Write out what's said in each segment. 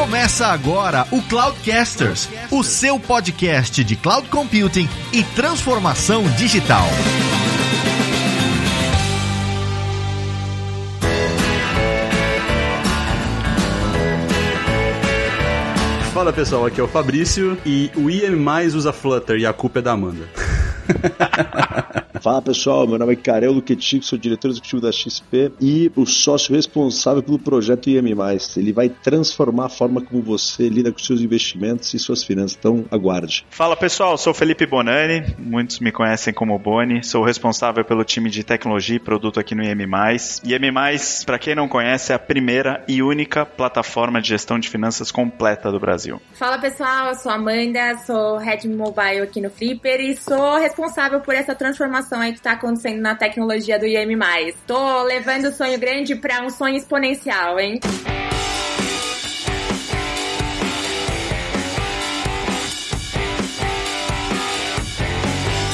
Começa agora o Cloudcasters, o seu podcast de cloud computing e transformação digital. Fala pessoal, aqui é o Fabrício e o IM usa Flutter e a culpa é da Amanda. Fala pessoal, meu nome é Karel Luquetic, sou diretor executivo da XP e o sócio responsável pelo projeto IM. Ele vai transformar a forma como você lida com seus investimentos e suas finanças. Então, aguarde. Fala pessoal, sou Felipe Bonani, muitos me conhecem como Boni, sou responsável pelo time de tecnologia e produto aqui no IM. IM, para quem não conhece, é a primeira e única plataforma de gestão de finanças completa do Brasil. Fala pessoal, eu sou Amanda, sou Head Mobile aqui no Flipper e sou responsável por essa transformação transformação aí que está acontecendo na tecnologia do IM+. Tô levando o sonho grande para um sonho exponencial, hein?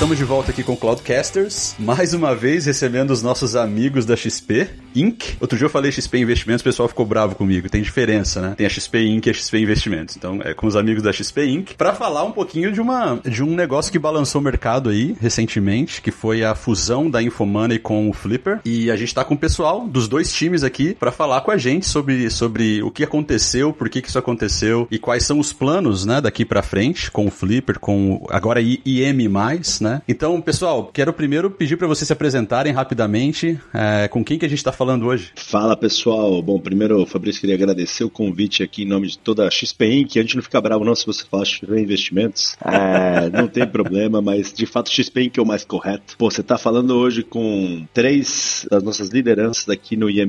Estamos de volta aqui com Cloudcasters, mais uma vez recebendo os nossos amigos da XP Inc. Outro dia eu falei XP Investimentos, o pessoal ficou bravo comigo. Tem diferença, né? Tem a XP Inc. e a XP Investimentos. Então, é com os amigos da XP Inc. para falar um pouquinho de uma de um negócio que balançou o mercado aí recentemente, que foi a fusão da Infomoney com o Flipper. E a gente tá com o pessoal dos dois times aqui para falar com a gente sobre, sobre o que aconteceu, por que, que isso aconteceu e quais são os planos, né, daqui para frente com o Flipper, com agora IM+, né? Né? Então, pessoal, quero primeiro pedir para vocês se apresentarem rapidamente. É, com quem que a gente está falando hoje? Fala, pessoal. Bom, primeiro, Fabrício, queria agradecer o convite aqui em nome de toda a XP Inc. A gente não fica bravo não se você fala XP Investimentos. É, não tem problema, mas de fato XP Inc. é o mais correto. Pô, você está falando hoje com três das nossas lideranças aqui no IM+,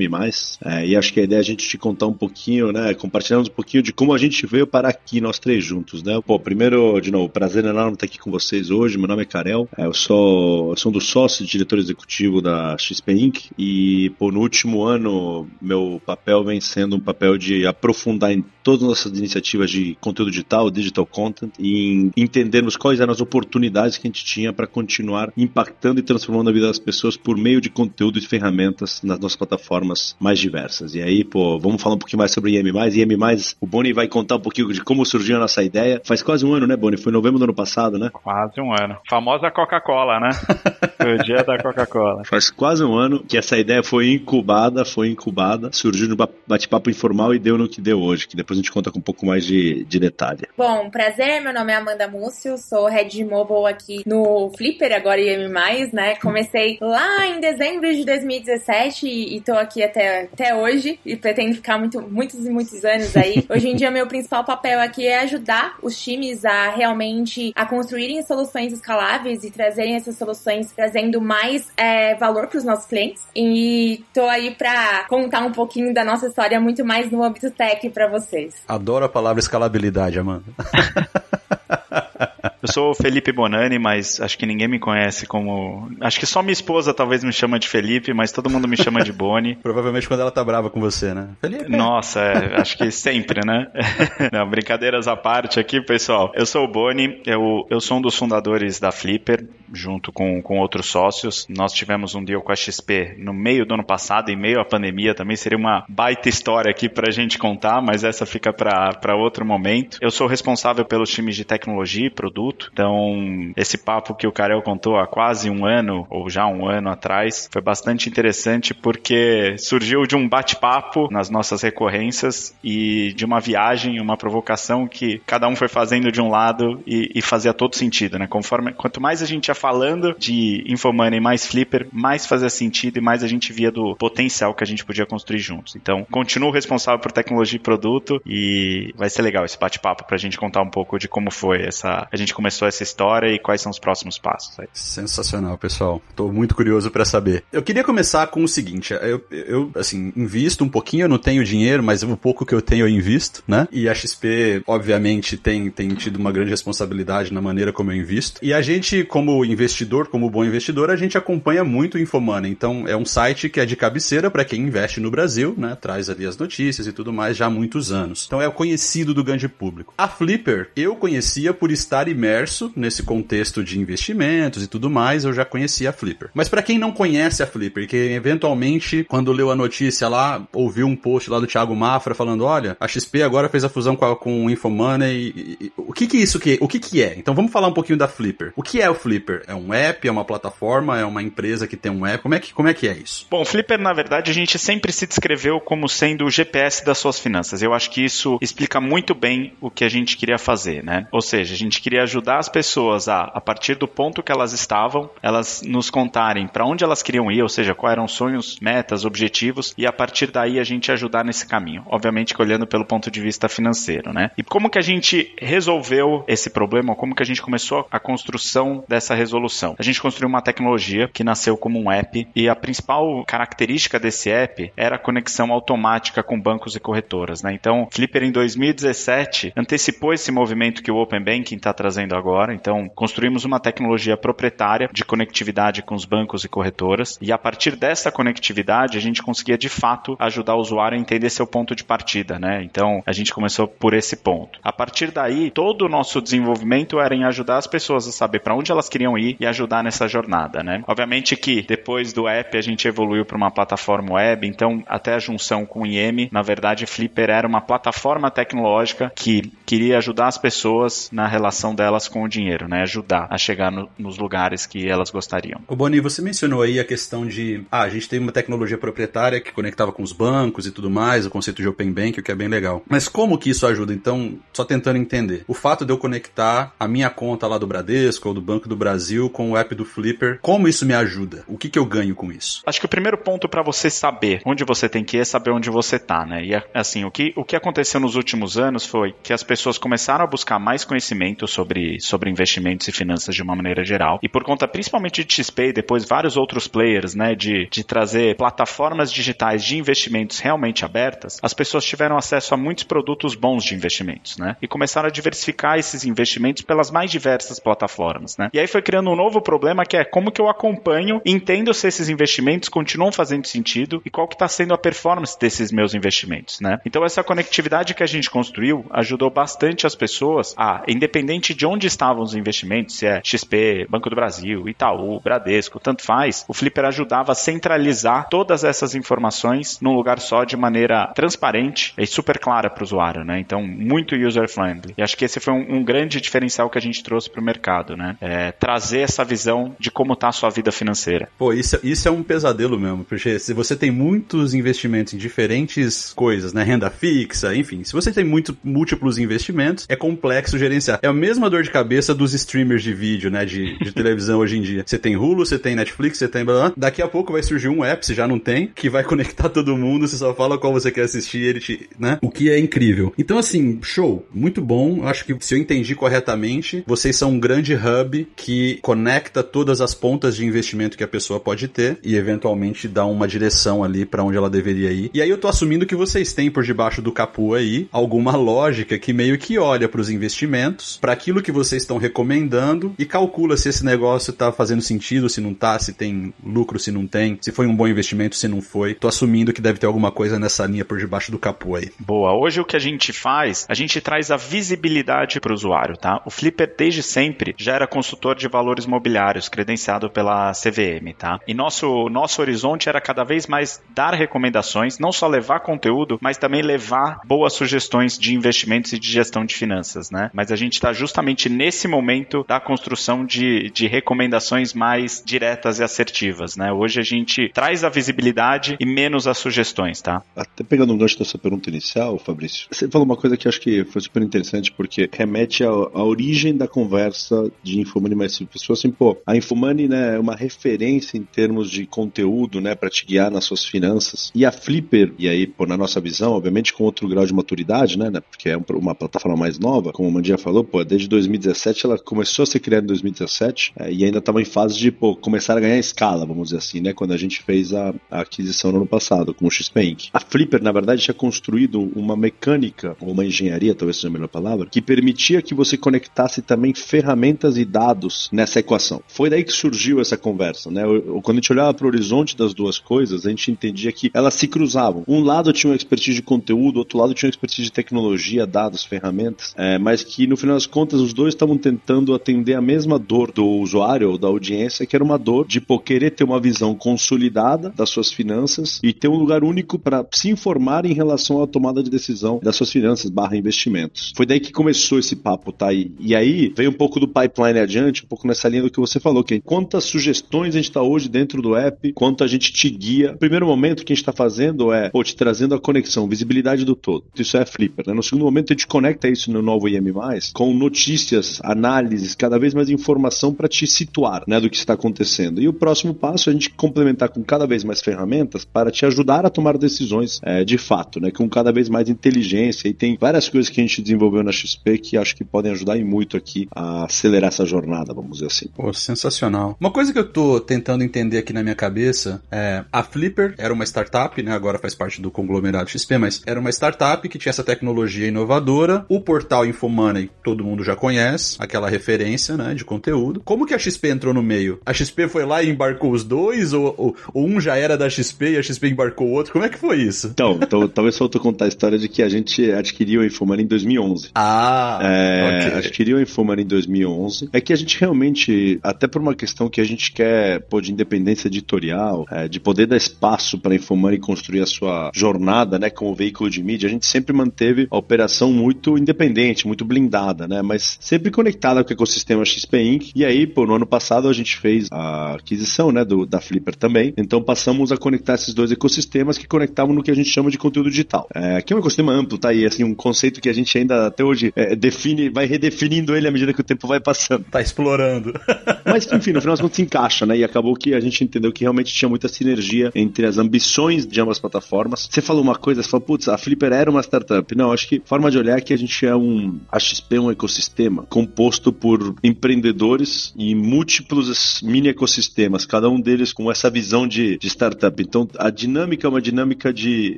é, e acho que a ideia é a gente te contar um pouquinho, né, compartilhando um pouquinho de como a gente veio parar aqui, nós três juntos, né? Pô, primeiro, de novo, prazer enorme estar aqui com vocês hoje. Meu nome é Karen é, eu sou, eu sou um dos sócios diretor executivo da XP Inc. E por último ano, meu papel vem sendo um papel de aprofundar em todas as nossas iniciativas de conteúdo digital, digital content, e entendermos quais eram as oportunidades que a gente tinha para continuar impactando e transformando a vida das pessoas por meio de conteúdo e ferramentas nas nossas plataformas mais diversas. E aí, pô, vamos falar um pouquinho mais sobre IM+. IM+, o Boni vai contar um pouquinho de como surgiu a nossa ideia. Faz quase um ano, né, Boni? Foi em novembro do ano passado, né? Quase um ano. Famosa famosa Coca-Cola, né? Foi o dia da Coca-Cola. Faz quase um ano que essa ideia foi incubada, foi incubada, surgiu no bate-papo informal e deu no que deu hoje, que depois a gente conta com um pouco mais de, de detalhe. Bom, prazer, meu nome é Amanda Múcio, sou Head Mobile aqui no Flipper, agora IM+, né? Comecei lá em dezembro de 2017 e, e tô aqui até, até hoje e pretendo ficar muito, muitos e muitos anos aí. Hoje em dia, meu principal papel aqui é ajudar os times a realmente a construírem soluções escaláveis e trazerem essas soluções trazendo mais é, valor para os nossos clientes. E tô aí para contar um pouquinho da nossa história muito mais no âmbito tech para vocês. Adoro a palavra escalabilidade, Amanda. Eu sou o Felipe Bonani, mas acho que ninguém me conhece como. Acho que só minha esposa talvez me chama de Felipe, mas todo mundo me chama de Boni. Provavelmente quando ela tá brava com você, né? Felipe. Nossa, é, acho que sempre, né? Não, brincadeiras à parte aqui, pessoal. Eu sou o Boni, eu, eu sou um dos fundadores da Flipper, junto com, com outros sócios. Nós tivemos um deal com a XP no meio do ano passado, em meio à pandemia. Também seria uma baita história aqui pra gente contar, mas essa fica para outro momento. Eu sou responsável pelos times de tecnologia e produto Então, esse papo que o Karel contou há quase um ano, ou já um ano atrás, foi bastante interessante porque surgiu de um bate-papo nas nossas recorrências e de uma viagem, uma provocação que cada um foi fazendo de um lado e, e fazia todo sentido, né? Conforme, quanto mais a gente ia falando de Infomoney mais Flipper, mais fazia sentido e mais a gente via do potencial que a gente podia construir juntos. Então, continuo responsável por tecnologia e produto e vai ser legal esse bate-papo pra gente contar um pouco de como foi essa. A gente começou essa história e quais são os próximos passos aí. Sensacional, pessoal. Tô muito curioso para saber. Eu queria começar com o seguinte, eu, eu, assim, invisto um pouquinho, eu não tenho dinheiro, mas o pouco que eu tenho eu invisto, né? E a XP, obviamente, tem, tem tido uma grande responsabilidade na maneira como eu invisto. E a gente, como investidor, como bom investidor, a gente acompanha muito o Infomoney. Então, é um site que é de cabeceira para quem investe no Brasil, né? Traz ali as notícias e tudo mais já há muitos anos. Então, é conhecido do grande público. A Flipper, eu conhecia por estar imerso imerso nesse contexto de investimentos e tudo mais, eu já conhecia a Flipper. Mas para quem não conhece a Flipper, que eventualmente, quando leu a notícia lá, ouviu um post lá do Thiago Mafra falando, olha, a XP agora fez a fusão com, a, com o Infomoney, e, e, o que que isso que, o que que é? Então vamos falar um pouquinho da Flipper. O que é o Flipper? É um app, é uma plataforma, é uma empresa que tem um app? Como é que, como é, que é isso? Bom, Flipper, na verdade, a gente sempre se descreveu como sendo o GPS das suas finanças. Eu acho que isso explica muito bem o que a gente queria fazer, né? Ou seja, a gente queria ajudar as pessoas a, a partir do ponto que elas estavam, elas nos contarem para onde elas queriam ir, ou seja, quais eram sonhos, metas, objetivos, e a partir daí a gente ajudar nesse caminho. Obviamente que olhando pelo ponto de vista financeiro, né? E como que a gente resolveu esse problema? Como que a gente começou a construção dessa resolução? A gente construiu uma tecnologia que nasceu como um app e a principal característica desse app era a conexão automática com bancos e corretoras, né? Então, Flipper em 2017 antecipou esse movimento que o Open Banking está trazendo agora. Então, construímos uma tecnologia proprietária de conectividade com os bancos e corretoras e a partir dessa conectividade a gente conseguia de fato ajudar o usuário a entender seu ponto de partida, né? Então, a gente começou por esse ponto. A partir daí, todo o nosso desenvolvimento era em ajudar as pessoas a saber para onde elas queriam ir e ajudar nessa jornada, né? Obviamente que depois do app a gente evoluiu para uma plataforma web, então até a junção com o IEM, na verdade, Flipper era uma plataforma tecnológica que queria ajudar as pessoas na relação delas com o dinheiro, né? Ajudar a chegar no, nos lugares que elas gostariam. O Boni, você mencionou aí a questão de, ah, a gente tem uma tecnologia proprietária que conectava com os bancos e tudo mais, o conceito de Open Bank, o que é bem legal. Mas como que isso ajuda? Então, só tentando entender. O fato de eu conectar a minha conta lá do Bradesco ou do Banco do Brasil com o app do Flipper, como isso me ajuda? O que, que eu ganho com isso? Acho que o primeiro ponto para você saber onde você tem que ir é saber onde você tá, né? E assim, o que, o que aconteceu nos últimos anos foi que as pessoas começaram a buscar mais conhecimento sobre, sobre investimentos e finanças de uma maneira geral. E por conta principalmente de XP e depois vários outros players, né, de, de trazer plataformas digitais de investimentos realmente abertas, as pessoas tiveram acesso a muitos produtos bons de investimentos, né? E começaram a diversificar esses investimentos pelas mais diversas plataformas, né? E aí foi criando um novo problema que é como que eu acompanho, entendo se esses investimentos continuam fazendo sentido e qual que está sendo a performance desses meus investimentos, né? Então essa conectividade que a gente construiu ajudou bastante as pessoas a, independente de onde estavam os investimentos, se é XP, Banco do Brasil, Itaú, Bradesco, tanto faz, o Flipper ajudava a centralizar todas essas informações num lugar só de maneira transparente e super clara para o usuário, né? Então, muito user-friendly. E acho que esse foi um, um, grande diferencial que a gente trouxe para o mercado, né? É, trazer essa visão de como está a sua vida financeira. Pô, isso, isso é um pesadelo mesmo, porque se você tem muitos investimentos em diferentes coisas, né? Renda fixa, enfim, se você tem muito, múltiplos investimentos, é complexo gerenciar. É a mesma dor de cabeça dos streamers de vídeo, né? De, de televisão hoje em dia. Você tem Hulu, você tem Netflix, você tem blá, blá. Daqui a pouco vai surgir um app, se já não tem, que vai conectar todo mundo, você só fala qual você quer assistir, ele te, né? O que é incrível. Então, assim, show, muito bom. Eu acho que se eu entendi corretamente, vocês são um grande hub que conecta todas as pontas de investimento que a pessoa pode ter e eventualmente dá uma direção ali para onde ela deveria ir. E aí eu tô assumindo que vocês têm por debaixo do capô aí alguma lógica que meio que olha para os investimentos, para aquilo que vocês estão recomendando e calcula se esse negócio tá fazendo sentido, se não tá, se tem lucro, se não tem, se foi um bom investimento, se não foi. Tô assumindo que deve ter alguma coisa nessa linha por debaixo do capô aí. Boa. Hoje o que a gente faz, a gente traz a visibilidade para o usuário, tá? O Flipper desde sempre já era consultor de valores mobiliários, credenciado pela CVM, tá? E nosso nosso horizonte era cada vez mais dar recomendações, não só levar conteúdo, mas também levar boas sugestões de investimentos e de gestão de finanças, né? Mas a gente está justamente nesse momento da construção de, de recomendações mais diretas e assertivas, né? Hoje a gente traz a visibilidade e menos as sugestões, tá? Até pegando um gancho dessa pergunta inicial, Fabrício, você falou uma coisa que acho que foi super interessante porque remete à, origem da conversa de Infomoney mais simples. Assim, pô, a Infomoney né, é uma referência em termos de conteúdo, né, para te guiar nas suas finanças. E a Flipper, e aí, pô, na nossa visão, obviamente com outro grau de maturidade, né, né porque é uma plataforma mais nova, como o Mandia falou, pô, desde 2017 ela começou a ser criada em 2017 é, e ainda estava em fase de, pô, começar a ganhar escala, vamos dizer assim, né, quando a gente fez a, a aquisição no ano passado com o XP Inc. A Flipper, na verdade, tinha construído uma mecânica, ou uma engenharia, talvez seja a melhor palavra, que permitia que você conectasse também ferramentas e dados nessa equação. Foi daí que surgiu essa conversa, né? Quando a gente olhava para o horizonte das duas coisas, a gente entendia que elas se cruzavam. Um lado tinha uma expertise de conteúdo, outro lado tinha uma expertise de tecnologia, dados, ferramentas, é, mas que no final das contas os dois estavam tentando atender a mesma dor do usuário ou da audiência, que era uma dor de pô, querer ter uma visão consolidada das suas finanças e ter um lugar único para se informar em relação à tomada de decisão das suas finanças barra investimentos. Foi daí que começou esse papo, tá? E, e aí veio um pouco do pipeline adiante, um pouco nessa linha do que você falou, que quantas sugestões a gente está hoje dentro do app, quanto a gente te guia. Primeiro momento que a gente está fazendo é pô, te trazendo a conexão, visibilidade do todo. Isso é Flipper. Né? No segundo momento, a gente conecta isso no novo IM, com notícias, análises, cada vez mais informação para te situar né, do que está acontecendo. E o próximo passo é a gente complementar com cada vez mais ferramentas para te ajudar a tomar decisões é, de fato, né, com cada vez mais inteligência. E tem várias coisas que a gente desenvolveu na XP que acho que podem ajudar e muito aqui a acelerar essa jornada, vamos dizer assim. Pô, sensacional. Uma coisa que eu tô tentando entender aqui na minha cabeça é a Flipper era uma startup, né? Agora faz parte do conglomerado XP, mas era uma startup que tinha essa tecnologia inovadora. O portal Infomoney todo mundo já conhece, aquela referência, né, de conteúdo. Como que a XP entrou no meio? A XP foi lá e embarcou os dois ou, ou, ou um já era da XP e a XP embarcou o outro? Como é que foi isso? Então, então talvez faltou contar a história de que a gente adquiriu a Infomoney em 2011. Ah, é, okay. adquiriu a Infomoney em 2011. É que a gente realmente, até por uma questão que a gente quer, pô, de independência editorial, é, de poder dar espaço para a Infomoney construir a sua jornada, né, como veículo de mídia, a gente sempre manteve a operação muito independente, muito blindada, né, mas sempre conectada com o ecossistema XP Inc. E aí, pô, no ano passado a gente fez a aquisição, né, do, da Flipper também. Então passamos a conectar esses dois ecossistemas que conectavam no que a gente chama de conteúdo digital. É, que é um ecossistema amplo, tá aí, assim, um conceito que a gente ainda até hoje é, define, vai redefinindo ele à medida que o tempo vai passando. Tá explorando. Mas, enfim, no final das contas se encaixa, né? E acabou que a gente entendeu que realmente tinha muita sinergia entre as ambições de ambas plataformas. Você falou uma coisa, você falou, putz, a Flipper era uma startup. Não, acho que forma de olhar é que a gente é um. A XP é um ecossistema composto por empreendedores e múltiplos mini ecossistemas, cada um deles com essa visão de, de startup. Então, a dinâmica é uma dinâmica de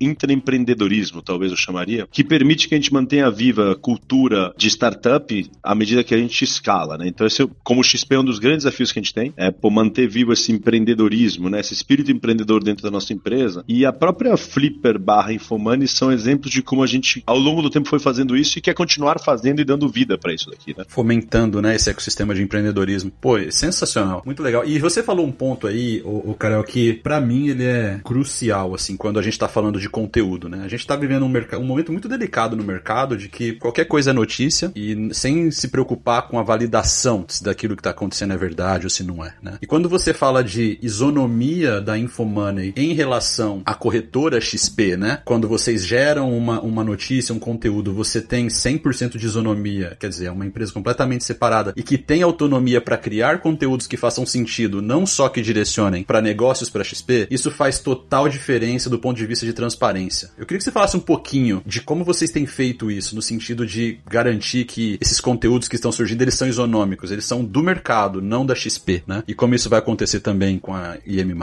intraempreendedorismo, talvez eu chamaria, que permite que a gente mantenha viva a cultura de startup à medida que a gente escala, né? Então, esse, é como o XP é um dos grandes desafios que a gente tem, é por manter vivo esse empreendedorismo, né? Esse espírito empreendedor dentro da nossa empresa. E a própria Flipper barra Infomani são exemplos de como a gente, ao longo do tempo, foi fazendo isso e quer continuar fazendo e dando vida para isso daqui, né? Fomentando, né, esse ecossistema de empreendedorismo. Pô, é sensacional. Muito legal. E você falou um ponto aí, o, o Karel, que para mim ele é crucial, assim, quando a gente tá falando de conteúdo, né? A gente tá vivendo um, um momento muito delicado no mercado de que qualquer coisa é notícia e sem se preocupar com a validação se daquilo que tá acontecendo é verdade ou se não é, né? E quando você fala de isonomia da Infomoney em relação à corretora XP, né? Quando vocês geram uma, uma notícia, um conteúdo, você tem 100% de isonomia, quer dizer, é empresa completamente separada e que tem autonomia para criar conteúdos que façam sentido, não só que direcionem para negócios para XP, isso faz total diferença do ponto de vista de transparência. Eu queria que você falasse um pouquinho de como vocês têm feito isso, no sentido de garantir que esses conteúdos que estão surgindo, eles são isonômicos, eles são do mercado, não da XP, né? E como isso vai acontecer também com a IM+.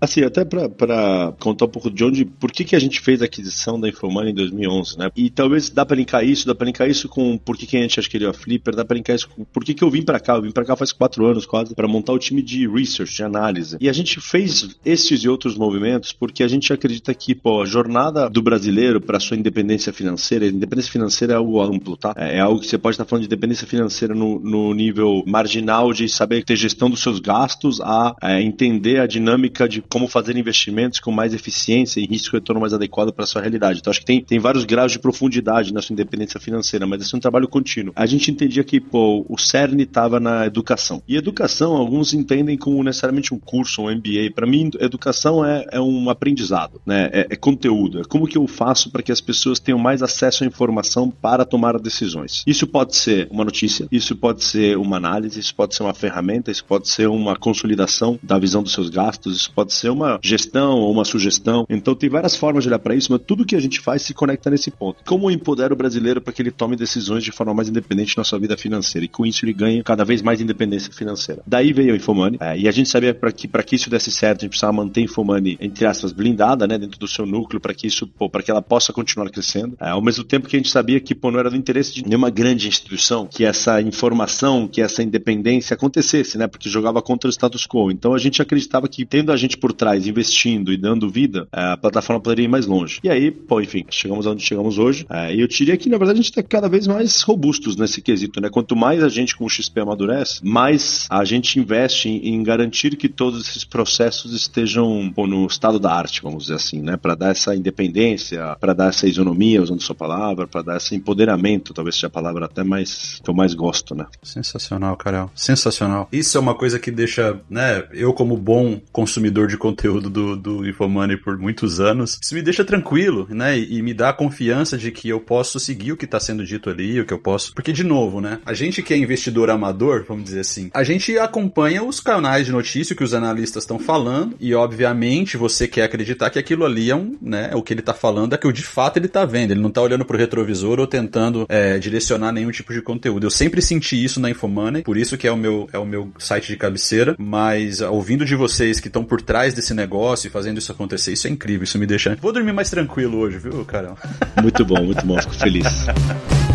Assim, até para contar um pouco de onde, por que, que a gente fez a aquisição da Infomani em 2011, né? E talvez dá para linkar isso, dá para linkar isso com por que, que a gente adquiriu a Flipper, dá isso com por que, que eu vim para cá. Eu vim para cá faz quatro anos quase para montar o time de research, de análise. E a gente fez esses e outros movimentos porque a gente acredita que pô, a jornada do brasileiro para sua independência financeira, independência financeira é algo amplo, tá? É, é algo que você pode estar falando de independência financeira no, no nível marginal de saber ter gestão dos seus gastos, a é, entender a dinâmica de como fazer investimentos com mais eficiência e risco retorno mais adequado para sua realidade. Então acho que tem, tem vários graus de profundidade na sua independência financeira, mas esse é um trabalho contínuo. A gente entendia que pô, o cerne estava na educação. E educação, alguns entendem como necessariamente um curso, um MBA. Para mim, educação é, é, um aprendizado, né? É, é conteúdo. É como que eu faço para que as pessoas tenham mais acesso à informação para tomar decisões. Isso pode ser uma notícia, isso pode ser uma análise, isso pode ser uma ferramenta, isso pode ser uma consolidação da visão dos seus gastos, isso pode ser uma gestão ou uma sugestão. Então tem várias formas de olhar para isso, mas tudo que a gente faz se conecta nesse ponto. Como empodera o brasileiro para que ele tome decisões de forma mais independente na sua vida financeira e com isso ele ganha cada vez mais independência financeira. Daí veio a Infomoney é, e a gente sabia para que para que isso desse certo a gente precisava manter a Infomoney entre aspas blindada, né, dentro do seu núcleo para que isso para que ela possa continuar crescendo. É, ao mesmo tempo que a gente sabia que pô, não era do interesse de nenhuma grande instituição que essa informação, que essa independência acontecesse, né, porque jogava contra o status quo. Então a gente acreditava que tendo a gente por trás investindo e dando vida, é, a plataforma poderia ir mais longe. E aí, pô, enfim, chegamos onde chegamos hoje. É, e eu diria que na verdade a gente está cada vez mais robustos nesse quesito quesito, né? Quanto mais a gente com o XP amadurece, mais a gente investe em, em garantir que todos esses processos estejam no estado da arte, vamos dizer assim, né? Para dar essa independência, para dar essa isonomia, usando sua palavra, para dar esse empoderamento, talvez seja a palavra até mais que eu mais gosto, né? Sensacional, Carol. Sensacional. Isso é uma coisa que deixa, né, eu como bom consumidor de conteúdo do, do Infomoney por muitos anos, isso me deixa tranquilo, né, e, e me dá a confiança de que eu posso seguir o que está sendo dito ali, o que eu posso. Porque, de novo, né, a gente que é investidor amador, vamos dizer assim, a gente acompanha os canais de notícia que os analistas estão falando e, obviamente, você quer acreditar que aquilo ali é um, né, o que ele está falando é que o de fato ele está vendo, ele não está olhando pro retrovisor ou tentando é, direcionar nenhum tipo de conteúdo. Eu sempre senti isso na Infomoney, por isso que é o meu, é o meu site de cabeceira, mas ouvindo de vocês que estão por trás desse negócio e fazendo isso acontecer, isso é incrível, isso me deixa. Vou dormir mais tranquilo hoje, viu, Carol? Muito bom, muito bom, fico feliz.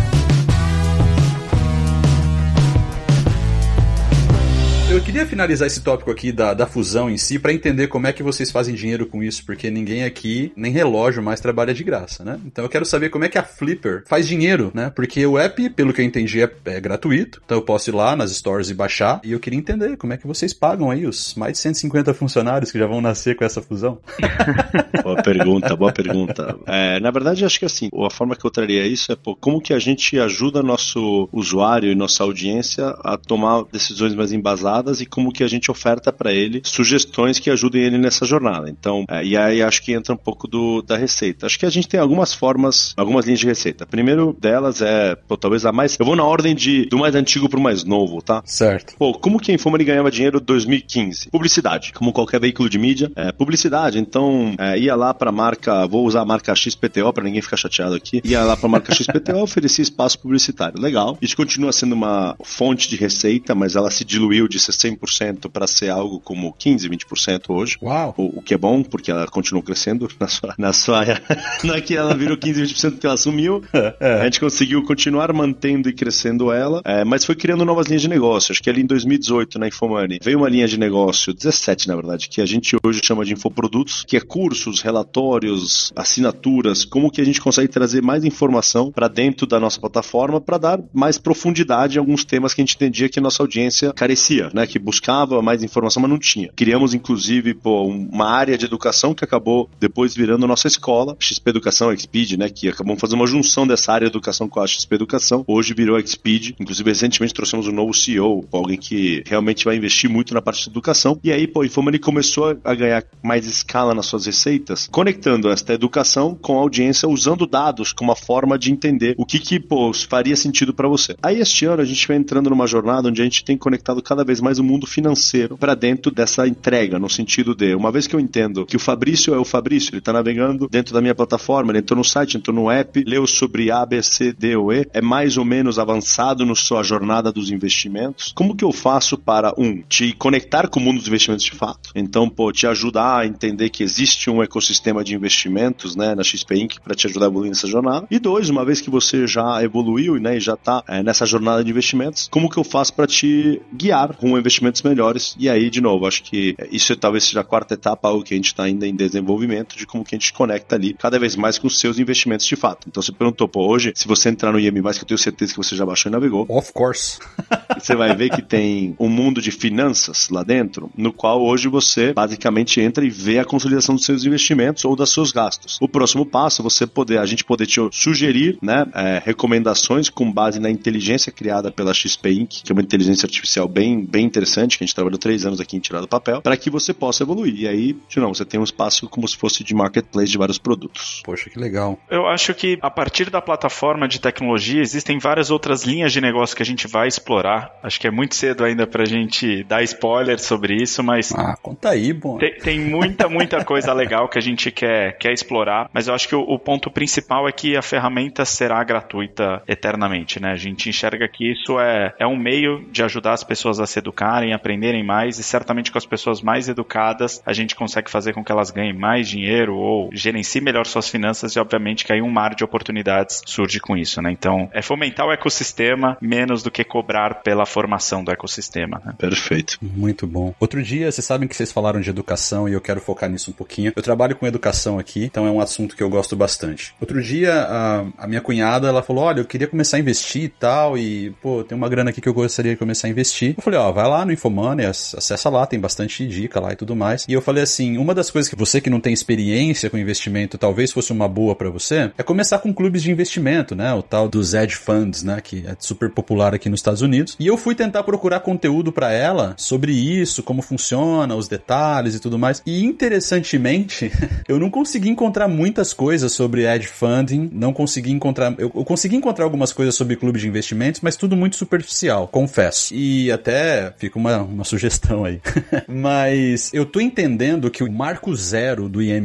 queria finalizar esse tópico aqui da, da fusão em si para entender como é que vocês fazem dinheiro com isso, porque ninguém aqui, nem relógio mais trabalha de graça, né? Então eu quero saber como é que a Flipper faz dinheiro, né? Porque o app, pelo que eu entendi, é, é gratuito, então eu posso ir lá nas stores e baixar, e eu queria entender como é que vocês pagam aí os mais de 150 funcionários que já vão nascer com essa fusão. boa pergunta, boa pergunta. É, na verdade, acho que assim, a forma que eu traria isso é pô, como que a gente ajuda nosso usuário e nossa audiência a tomar decisões mais embasadas e como que a gente oferta para ele sugestões que ajudem ele nessa jornada. Então, é, e aí acho que entra um pouco do, da receita. Acho que a gente tem algumas formas, algumas linhas de receita. Primeiro delas é, pô, talvez a mais. Eu vou na ordem de do mais antigo pro mais novo, tá? Certo. Pô, como que a Infomani ganhava dinheiro em 2015? Publicidade. Como qualquer veículo de mídia, é, publicidade. Então, é, ia lá pra marca, vou usar a marca XPTO para ninguém ficar chateado aqui. Ia lá pra marca XPTO, oferecia espaço publicitário. Legal. Isso continua sendo uma fonte de receita, mas ela se diluiu de 100% para ser algo como 15, 20% hoje. Uau! O, o, que é bom, porque ela continuou crescendo na sua. Na sua não é que ela virou 15, 20% porque ela sumiu. É. A gente conseguiu continuar mantendo e crescendo ela, é, mas foi criando novas linhas de negócio. Acho que ali em 2018, na Infomoney, veio uma linha de negócio, 17 na verdade, que a gente hoje chama de infoprodutos, que é cursos, relatórios, assinaturas, como que a gente consegue trazer mais informação para dentro da nossa plataforma para dar mais profundidade em alguns temas que a gente entendia que a nossa audiência carecia, né? Que buscava mais informação, mas não tinha. Criamos, inclusive, pô, uma área de educação que acabou depois virando nossa escola, XP Educação, Xpeed, né? Que acabamos fazendo uma junção dessa área de educação com a XP Educação. Hoje virou Xpeed. Inclusive, recentemente trouxemos um novo CEO, alguém que realmente vai investir muito na parte de educação. E aí, pô, a Infomani começou a ganhar mais escala nas suas receitas, conectando esta educação com a audiência, usando dados como uma forma de entender o que que, pô, faria sentido para você. Aí, este ano, a gente vai entrando numa jornada onde a gente tem conectado cada vez mais o mundo financeiro para dentro dessa entrega, no sentido de, uma vez que eu entendo que o Fabrício é o Fabrício, ele está navegando dentro da minha plataforma, ele entrou no site, entrou no app, leu sobre A, B, C, D ou E, é mais ou menos avançado na sua jornada dos investimentos. Como que eu faço para, um, te conectar com o mundo dos investimentos de fato? Então, pô, te ajudar a entender que existe um ecossistema de investimentos, né, na XP Inc. para te ajudar a evoluir nessa jornada. E dois, uma vez que você já evoluiu, né, e já está é, nessa jornada de investimentos, como que eu faço para te guiar com investimentos melhores. E aí, de novo, acho que isso talvez seja a quarta etapa, algo que a gente está ainda em desenvolvimento, de como que a gente conecta ali cada vez mais com os seus investimentos de fato. Então você perguntou, pô, hoje, se você entrar no IM, que eu tenho certeza que você já baixou e navegou. Of course. você vai ver que tem um mundo de finanças lá dentro, no qual hoje você basicamente entra e vê a consolidação dos seus investimentos ou dos seus gastos. O próximo passo é você poder, a gente poder te sugerir, né, é, recomendações com base na inteligência criada pela XP Inc., que é uma inteligência artificial bem, bem interessante, que a gente trabalhou três anos aqui em tirar do papel, para que você possa evoluir. E aí, novo, você tem um espaço como se fosse de marketplace de vários produtos. Poxa, que legal. Eu acho que a partir da plataforma de tecnologia existem várias outras linhas de negócio que a gente vai explorar. Acho que é muito cedo ainda pra gente dar spoiler sobre isso, mas. Ah, conta aí, bom. Tem, tem muita, muita coisa legal que a gente quer, quer explorar, mas eu acho que o, o ponto principal é que a ferramenta será gratuita eternamente, né? A gente enxerga que isso é, é um meio de ajudar as pessoas a se educarem, aprenderem mais e certamente com as pessoas mais educadas a gente consegue fazer com que elas ganhem mais dinheiro ou gerenciem melhor suas finanças e obviamente que aí um mar de oportunidades surge com isso, né? Então é fomentar o ecossistema menos do que cobrar pela formação do ecossistema. Né? Perfeito. Muito bom. Outro dia, vocês sabem que vocês falaram de educação e eu quero focar nisso um pouquinho. Eu trabalho com educação aqui, então é um assunto que eu gosto bastante. Outro dia, a, a minha cunhada, ela falou, olha, eu queria começar a investir e tal, e, pô, tem uma grana aqui que eu gostaria de começar a investir. Eu falei, ó, vai lá no Infomoney, acessa lá, tem bastante dica lá e tudo mais. E eu falei assim, uma das coisas que você que não tem experiência com investimento talvez fosse uma boa para você, é começar com clubes de investimento, né? O tal dos hedge funds, né? Que é super popular aqui nos Estados Unidos. E eu fui tentar procurar conteúdo para ela sobre isso, como funciona, os detalhes e tudo mais. E interessantemente, eu não consegui encontrar muitas coisas sobre hedge funding, não consegui encontrar, eu, eu consegui encontrar algumas coisas sobre clubes de investimentos, mas tudo muito superficial, confesso. E até fica uma, uma sugestão aí. mas eu tô entendendo que o marco zero do IM+,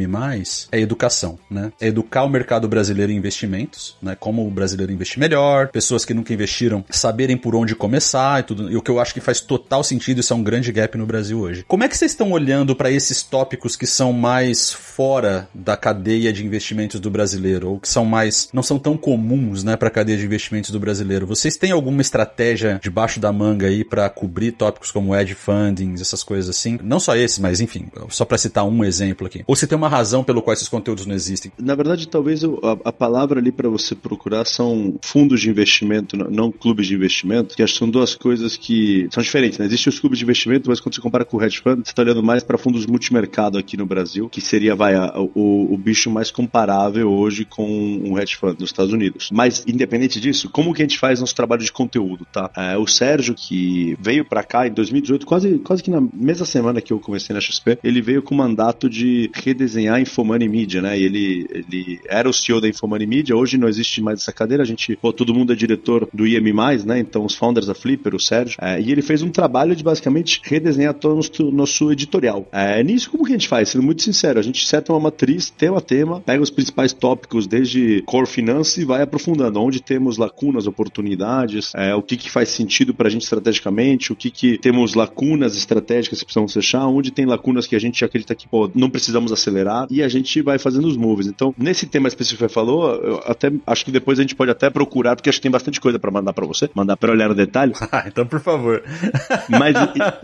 é educação, né? É educar o mercado brasileiro em investimentos, né? Como o brasileiro investir melhor, pessoas que nunca investiram saberem por onde começar e tudo. E o que eu acho que faz total sentido, isso é um grande gap no Brasil hoje. Como é que vocês estão olhando para esses tópicos que são mais fora da cadeia de investimentos do brasileiro ou que são mais não são tão comuns, né, para a cadeia de investimentos do brasileiro? Vocês têm alguma estratégia debaixo da manga aí para cobrir tópicos como edge fundings, essas coisas assim? Não só esses, mas enfim, só para citar um exemplo aqui. Ou se tem uma razão pelo qual esses conteúdos não existem? Na verdade, talvez a, a palavra ali para você procurar são fundos de investimento, não clubes de investimento, que acho que são duas coisas que são diferentes. Né? Existem os clubes de investimento, mas quando você compara com o hedge fund, você está olhando mais para fundos multimercado aqui no Brasil, que seria vai, o, o bicho mais comparável hoje com um hedge fund nos Estados Unidos. Mas, independente disso, como que a gente faz nosso trabalho de conteúdo, tá? É, o Sérgio, que veio para cá em 2018, quase, quase que na mesma semana que eu comecei na XP, ele veio com o mandato de redesenhar a Infomoney Media, né? E ele, ele era o CEO da Infomoney Media, hoje não existe mais essa cadeira, a gente, pô, todo mundo é diretor do IM+, né? Então os founders da Flipper, o Sérgio, é, e ele fez um trabalho de basicamente redesenhar todo o nosso, nosso editorial. É, nisso, como que a gente faz? Sendo muito sincero, a gente seta uma matriz, tema a tema, pega os principais tópicos desde core finance e vai aprofundando, onde temos lacunas, oportunidades, é, o que, que faz sentido para a gente estrategicamente, o que, que temos lacunas estratégicas que precisamos fechar, onde tem lacunas que a gente acredita que pô, não precisamos acelerar, e a gente vai fazendo os moves. Então, nesse tema específico que você falou, eu até acho que depois a gente pode até procurar, porque acho que tem bastante coisa para mandar para você, mandar para olhar no detalhe. Ah, então por favor. Mas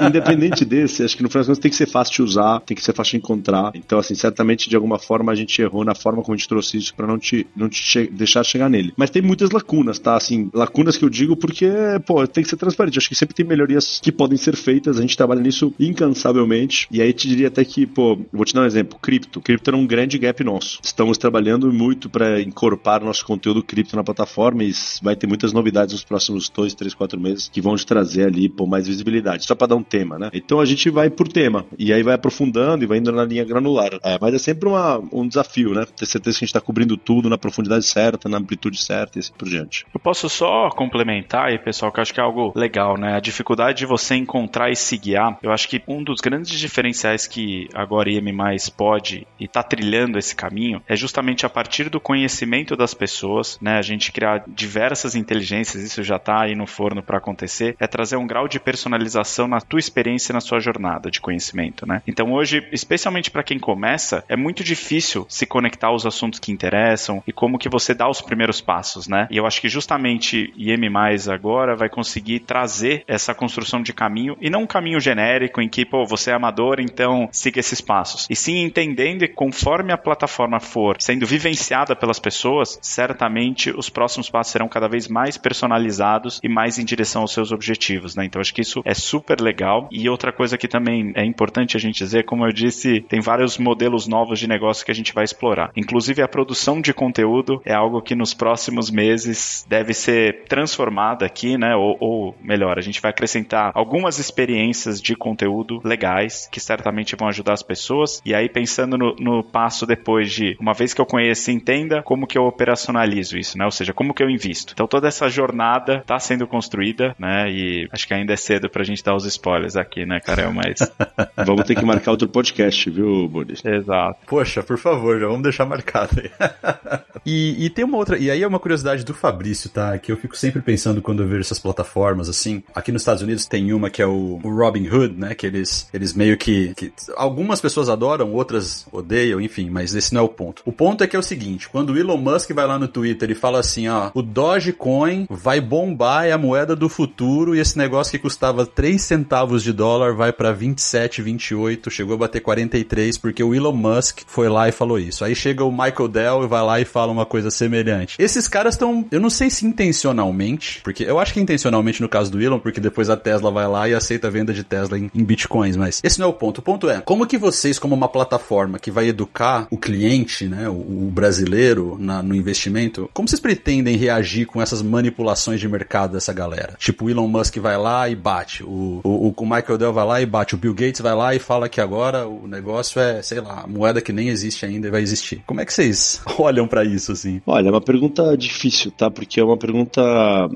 independente desse, acho que no final das contas tem que ser fácil de usar, tem que ser fácil de encontrar. Então, assim, certamente de alguma forma a gente errou na forma como a gente trouxe isso para não te, não te che deixar chegar nele. Mas tem muitas lacunas, tá? Assim, lacunas que eu digo porque, pô, tem que ser transparente. Acho que sempre tem melhorias que podem ser feitas, a gente trabalha nisso incansavelmente. E aí te diria até que, pô, vou te dar um exemplo: cripto. Cripto era um grande gap nosso. Estamos trabalhando muito para incorporar nosso conteúdo cripto na plataforma e vai ter muitas novidades nos próximos dois, três, quatro meses que vão te trazer ali, pô, mais visibilidade. Só para dar um tema, né? Então a gente vai por tema. E aí vai aprofundando e vai indo na linha granular. É, mas é sempre uma, um desafio, né? Ter certeza que a gente está cobrindo tudo na profundidade certa, na amplitude certa e assim por diante. Eu posso só complementar aí, pessoal, que eu acho que é algo legal, né? A dificuldade de você encontrar e se guiar. Eu acho que um dos grandes diferenciais que agora IM pode e está trilhando esse caminho é justamente a partir do conhecimento das pessoas, né? A gente criar diversas inteligências, isso já está aí no forno para acontecer, é trazer um grau de personalização na tua experiência e na sua jornada de conhecimento, né? Então hoje, especialmente para quem começa, é muito difícil se conectar aos assuntos que interessam e como que você dá os primeiros passos, né? E eu acho que justamente IM agora vai conseguir trazer essa construção de caminho e não um caminho genérico em que, pô, você é amador, então siga esses passos. E sim entendendo e conforme a plataforma for sendo vivenciada pelas pessoas, certamente os próximos passos serão cada vez mais personalizados e mais em direção aos seus objetivos, né? Então acho que isso é super legal. E outra coisa que também é importante a gente dizer, como eu disse, tem vários modelos novos de negócio que a gente vai explorar. Inclusive a produção de conteúdo é algo que nos próximos meses deve ser transformada aqui, né? Ou, ou melhor, a gente vai acrescentar algumas experiências de conteúdo legais que certamente vão ajudar as pessoas. E aí pensando no, no passo depois de uma vez que eu conheço e entenda como que eu operacionalizo isso, né? Ou seja, como que eu invisto. Então toda essa jornada está sendo construída, né? E acho que ainda é cedo pra gente dar os spoilers aqui, né, Karel? Mas. vamos ter que marcar outro podcast, viu, Boris? Exato. Poxa, por favor, já vamos deixar marcado aí. e, e tem uma outra. E aí é uma curiosidade do Fabrício, tá? Que eu fico sempre pensando quando eu vejo essas plataformas assim. Aqui nos Estados Unidos tem uma que é o, o Robin Hood, né? Que eles, eles meio que, que. Algumas pessoas adoram, outras odeiam, enfim, mas esse não é o ponto. O ponto é que é o seguinte: quando o Elon Musk vai lá no Twitter e fala assim, ó, o Dogecoin vai bombar é a moeda do futuro e esse negócio que custava 3 centavos de dólar vai para 27, 28, chegou a bater 43 porque o Elon Musk foi lá e falou isso. Aí chega o Michael Dell e vai lá e fala uma coisa semelhante. Esses caras estão, eu não sei se intencionalmente, porque eu acho que intencionalmente no caso do Elon, porque depois a Tesla vai lá e aceita a venda de Tesla em, em bitcoins, mas esse não é o ponto. O ponto é, como que vocês, como uma plataforma que vai educar o cliente, né, o, o brasileiro na, no investimento, como vocês pretendem reagir com essas manipulações de mercado dessa galera? Tipo, o Elon Musk vai lá e bate, o, o, o Michael Dell vai lá e bate, o Bill Gates vai lá e fala que agora o negócio é, sei lá, moeda que nem existe ainda e vai existir. Como é que vocês olham para isso, assim? Olha, é uma pergunta difícil, tá? Porque é uma pergunta,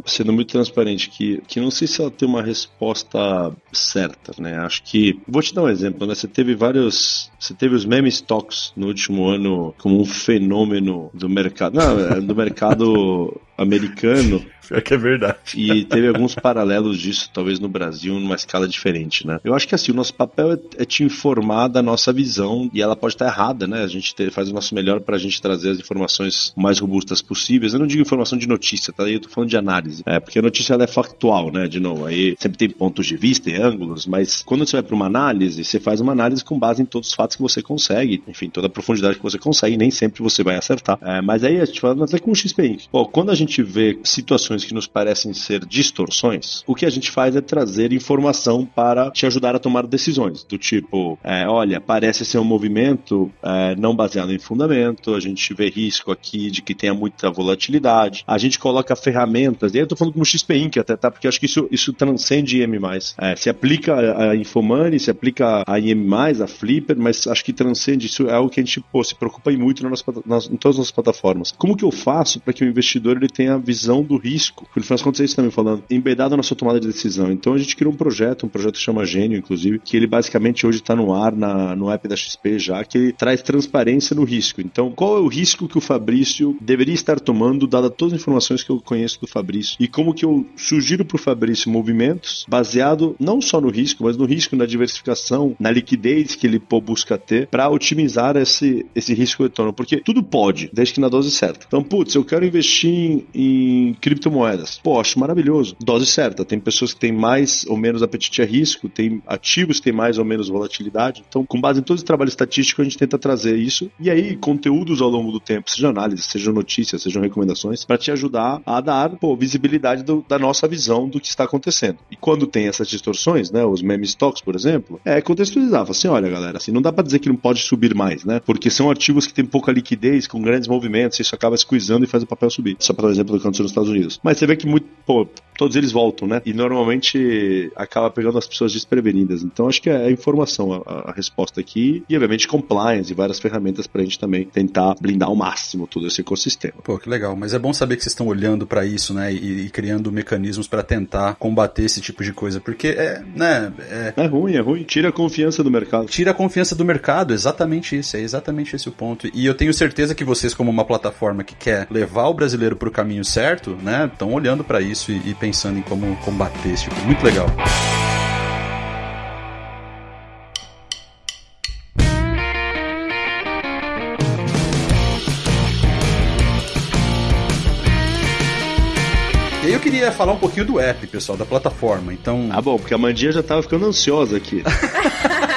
sendo muito transparente, que, que não sei se ela tem uma resposta certa, né? Acho que. Vou te dar um exemplo, né? Você teve vários. Você teve os meme stocks no último ano como um fenômeno do mercado. Não, é, do mercado americano. Pior que é verdade. E teve alguns paralelos disso, talvez no Brasil, numa escala diferente, né? Eu acho que assim, o nosso papel é, é te informar da nossa visão, e ela pode estar errada, né? A gente faz o nosso melhor pra gente trazer as informações mais robustas possíveis. Eu não digo informação de notícia, tá? Eu tô falando de análise. É, porque a notícia ela é factual, né? De novo, aí sempre tem pontos de vista e ângulos, mas quando você vai para uma análise, você faz uma análise com base em todos os fatos que você consegue, enfim, toda a profundidade que você consegue, nem sempre você vai acertar. É, mas aí a gente fala até com o XP Pô, quando a gente vê situações que nos parecem ser distorções, o que a gente faz é trazer informação para te ajudar a tomar decisões. Do tipo, é, olha, parece ser um movimento é, não baseado em fundamento, a gente vê risco aqui de que tenha muita volatilidade, a gente coloca ferramentas, e aí eu tô falando como XP Inc. até, tá? Porque acho que isso, isso transcende IM+. É, se aplica a Infomoney, se aplica a IM+, a Flipper, mas acho que transcende, isso é algo que a gente pô, se preocupa muito nas, nas, em todas as nossas plataformas. Como que eu faço para que o investidor ele tenha visão do risco. No final é isso também falando, embedado na sua tomada de decisão. Então a gente criou um projeto, um projeto que chama Gênio, inclusive, que ele basicamente hoje está no ar na, no app da XP já, que ele traz transparência no risco. Então, qual é o risco que o Fabrício deveria estar tomando, dada todas as informações que eu conheço do Fabrício? E como que eu sugiro para o Fabrício movimentos baseado não só no risco, mas no risco, na diversificação, na liquidez que ele busca ter para otimizar esse, esse risco retorno. Porque tudo pode, desde que na dose certa. Então, putz, eu quero investir em, em criptomoedas. Pô, acho maravilhoso. Dose certa. Tem pessoas que têm mais ou menos apetite a risco, tem ativos que têm mais ou menos volatilidade. Então, com base em todo esse trabalho estatístico, a gente tenta trazer isso. E aí, conteúdos ao longo do tempo, seja análise, sejam notícias, sejam recomendações, para te ajudar a dar pô, visibilidade do, da nossa visão do que está acontecendo. E quando tem essas distorções, né, os meme stocks, por exemplo, é contextualizar. Assim, olha, galera, assim, não dá para dizer que não pode subir mais, né? Porque são ativos que têm pouca liquidez, com grandes movimentos, isso acaba squeezando e faz o papel subir. Só para um exemplo do que aconteceu nos Estados Unidos. Mas você vê que muito, pô, todos eles voltam, né? E normalmente acaba pegando as pessoas desprevenidas. Então acho que é a informação a, a resposta aqui e obviamente compliance e várias ferramentas pra gente também tentar blindar ao máximo todo esse ecossistema. Pô, que legal. Mas é bom saber que vocês estão olhando para isso, né? E, e criando mecanismos para tentar combater esse tipo de coisa, porque é, né? É... é ruim, é ruim. Tira a confiança do mercado. Tira a confiança do mercado, exatamente isso. É exatamente esse o ponto. E eu tenho certeza que vocês, como uma plataforma que quer levar o brasileiro pro caminho certo, né? Estão olhando para isso e, e pensando em como combater esse tipo. Muito legal. E aí eu queria falar um pouquinho do app, pessoal, da plataforma. Então. Ah, bom, porque a Mandinha já tava ficando ansiosa aqui.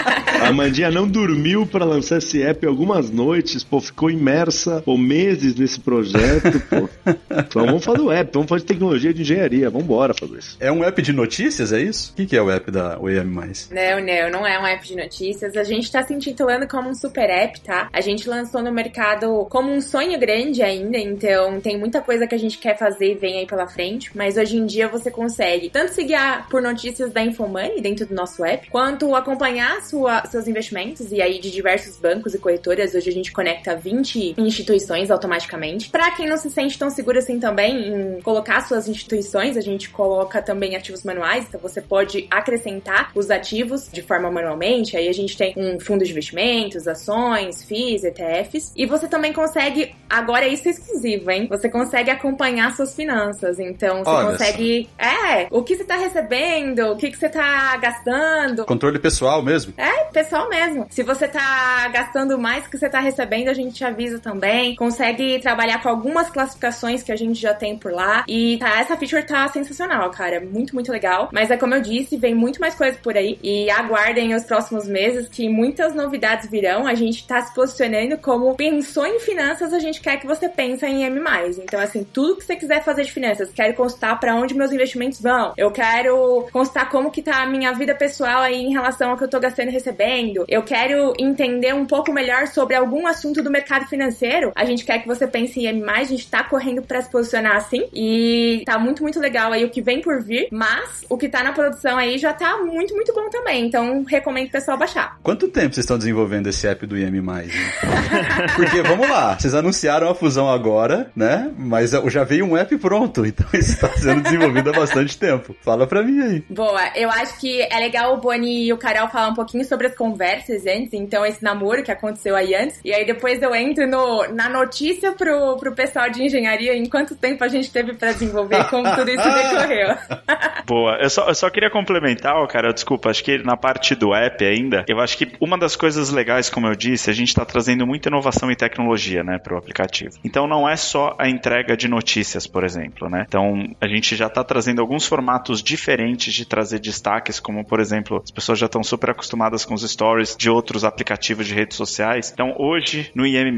A Mandinha não dormiu para lançar esse app algumas noites, pô, ficou imersa por meses nesse projeto, pô. Então vamos falar do app, vamos falar de tecnologia de engenharia, vamos embora, Fabrício. É um app de notícias, é isso? O que é o app da OEM+. Não, não, não é um app de notícias. A gente tá se intitulando como um super app, tá? A gente lançou no mercado como um sonho grande ainda, então tem muita coisa que a gente quer fazer e vem aí pela frente, mas hoje em dia você consegue tanto se guiar por notícias da Infomoney dentro do nosso app, quanto acompanhar sua, seus investimentos e aí de diversos bancos e corretoras. Hoje a gente conecta 20 instituições automaticamente. Para quem não se sente tão seguro assim também em colocar suas instituições, a gente coloca também ativos manuais, então você pode acrescentar os ativos de forma manualmente. Aí a gente tem um fundo de investimentos, ações, FIIs, ETFs. E você também consegue, agora isso é exclusivo, hein? Você consegue acompanhar suas finanças. Então você Olha consegue, é, o que você tá recebendo, o que, que você tá gastando. Controle pessoal mesmo. É, pessoal mesmo. Se você tá gastando mais que você tá recebendo, a gente te avisa também. Consegue trabalhar com algumas classificações que a gente já tem por lá. E tá, essa feature tá sensacional, cara. Muito, muito legal. Mas é como eu disse, vem muito mais coisa por aí. E aguardem os próximos meses que muitas novidades virão. A gente tá se posicionando como pensou em finanças, a gente quer que você pense em M. Então, assim, tudo que você quiser fazer de finanças, quero constar para onde meus investimentos vão. Eu quero constar como que tá a minha vida pessoal aí em relação ao que eu tô gastando e recebendo. Eu quero entender um pouco melhor sobre algum assunto do mercado financeiro. A gente quer que você pense em M+, a gente tá correndo para se posicionar assim e tá muito, muito legal aí o que vem por vir, mas o que tá na produção aí já tá muito, muito bom também. Então, recomendo o pessoal baixar. Quanto tempo vocês estão desenvolvendo esse app do IM+. Porque, vamos lá, vocês anunciaram a fusão agora, né? Mas já veio um app pronto, então isso está sendo desenvolvido há bastante tempo. Fala pra mim aí. Boa, eu acho que é legal o Boni e o Carol falar um pouquinho sobre as conversas antes, então esse namoro que aconteceu aí antes, e aí depois eu entro no, na notícia pro, pro pessoal de engenharia em quanto tempo a gente teve para desenvolver como tudo isso decorreu. Boa, eu só, eu só queria complementar, cara, desculpa, acho que na parte do app ainda, eu acho que uma das coisas legais, como eu disse, a gente está trazendo muita inovação e tecnologia, né, pro aplicativo. Então não é só a entrega de notícias, por exemplo, né? Então, a gente já está trazendo alguns formatos diferentes de trazer destaques, como, por exemplo, as pessoas já estão super acostumadas com os stories de outros aplicativos de redes sociais. Então, hoje, no IM+,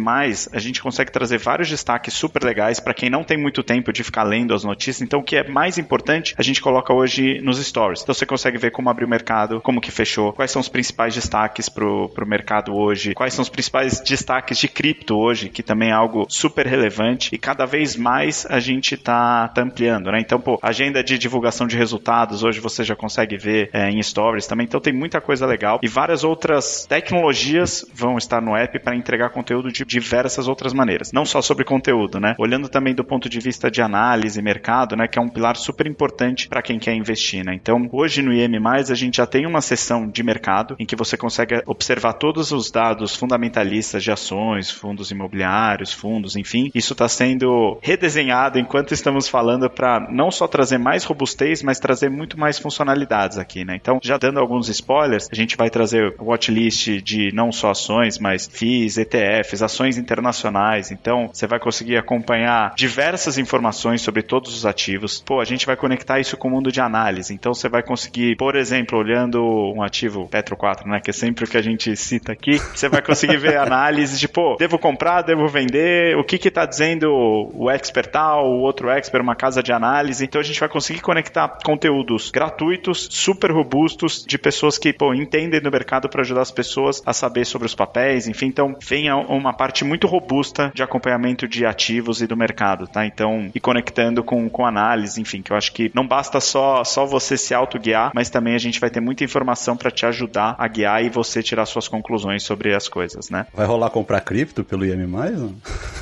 a gente consegue trazer vários destaques super legais para quem não tem muito tempo de ficar lendo as notícias. Então, o que é mais importante, a gente coloca hoje nos stories. Então, você consegue ver como abriu o mercado, como que fechou, quais são os principais destaques pro, pro mercado hoje, quais são os principais destaques de cripto hoje, que também é algo super relevante e cada vez mais a gente está tá ampliando, né? Então, pô, agenda de divulgação de resultados, hoje você já consegue ver é, em stories também, então tem muita coisa legal e várias outras tecnologias vão estar no app para entregar conteúdo de diversas outras maneiras, não só sobre conteúdo, né? Olhando também do ponto de vista de análise, mercado, né, que é um pilar super importante para quem quer investir, né? Então, hoje no IM+, a gente já tem uma seção de mercado em que você consegue observar todos os dados fundamentalistas de ações, fundos imobiliários, fundos, enfim. Isso está sendo redesenhado enquanto estamos falando para não só trazer mais robustez, mas trazer muito mais funcionalidades aqui, né? Então, já dando alguns spoilers, a gente vai trazer watchlist de não só ações, mas FIIs, ETFs, ações internacionais. Então, você vai conseguir acompanhar diversas informações sobre todos os ativos. Pô, a gente vai conectar isso com o mundo de análise. Então, você vai conseguir, por exemplo, olhando um ativo Petro 4, né, que é sempre o que a gente cita aqui, você vai conseguir ver análise de, pô, devo comprar, devo vender, o que que tá dizendo o expert tal, o outro expert, uma casa de análise. Então a gente vai conseguir conectar conteúdos gratuitos, super robustos, de pessoas que pô, entendem do mercado para ajudar as pessoas a saber sobre os papéis, enfim. Então vem uma parte muito robusta de acompanhamento de ativos e do mercado, tá? Então, e conectando com, com análise, enfim, que eu acho que não basta só, só você se auto-guiar, mas também a gente vai ter muita informação para te ajudar a guiar e você tirar suas conclusões sobre as coisas, né? Vai rolar comprar cripto pelo IM+, não?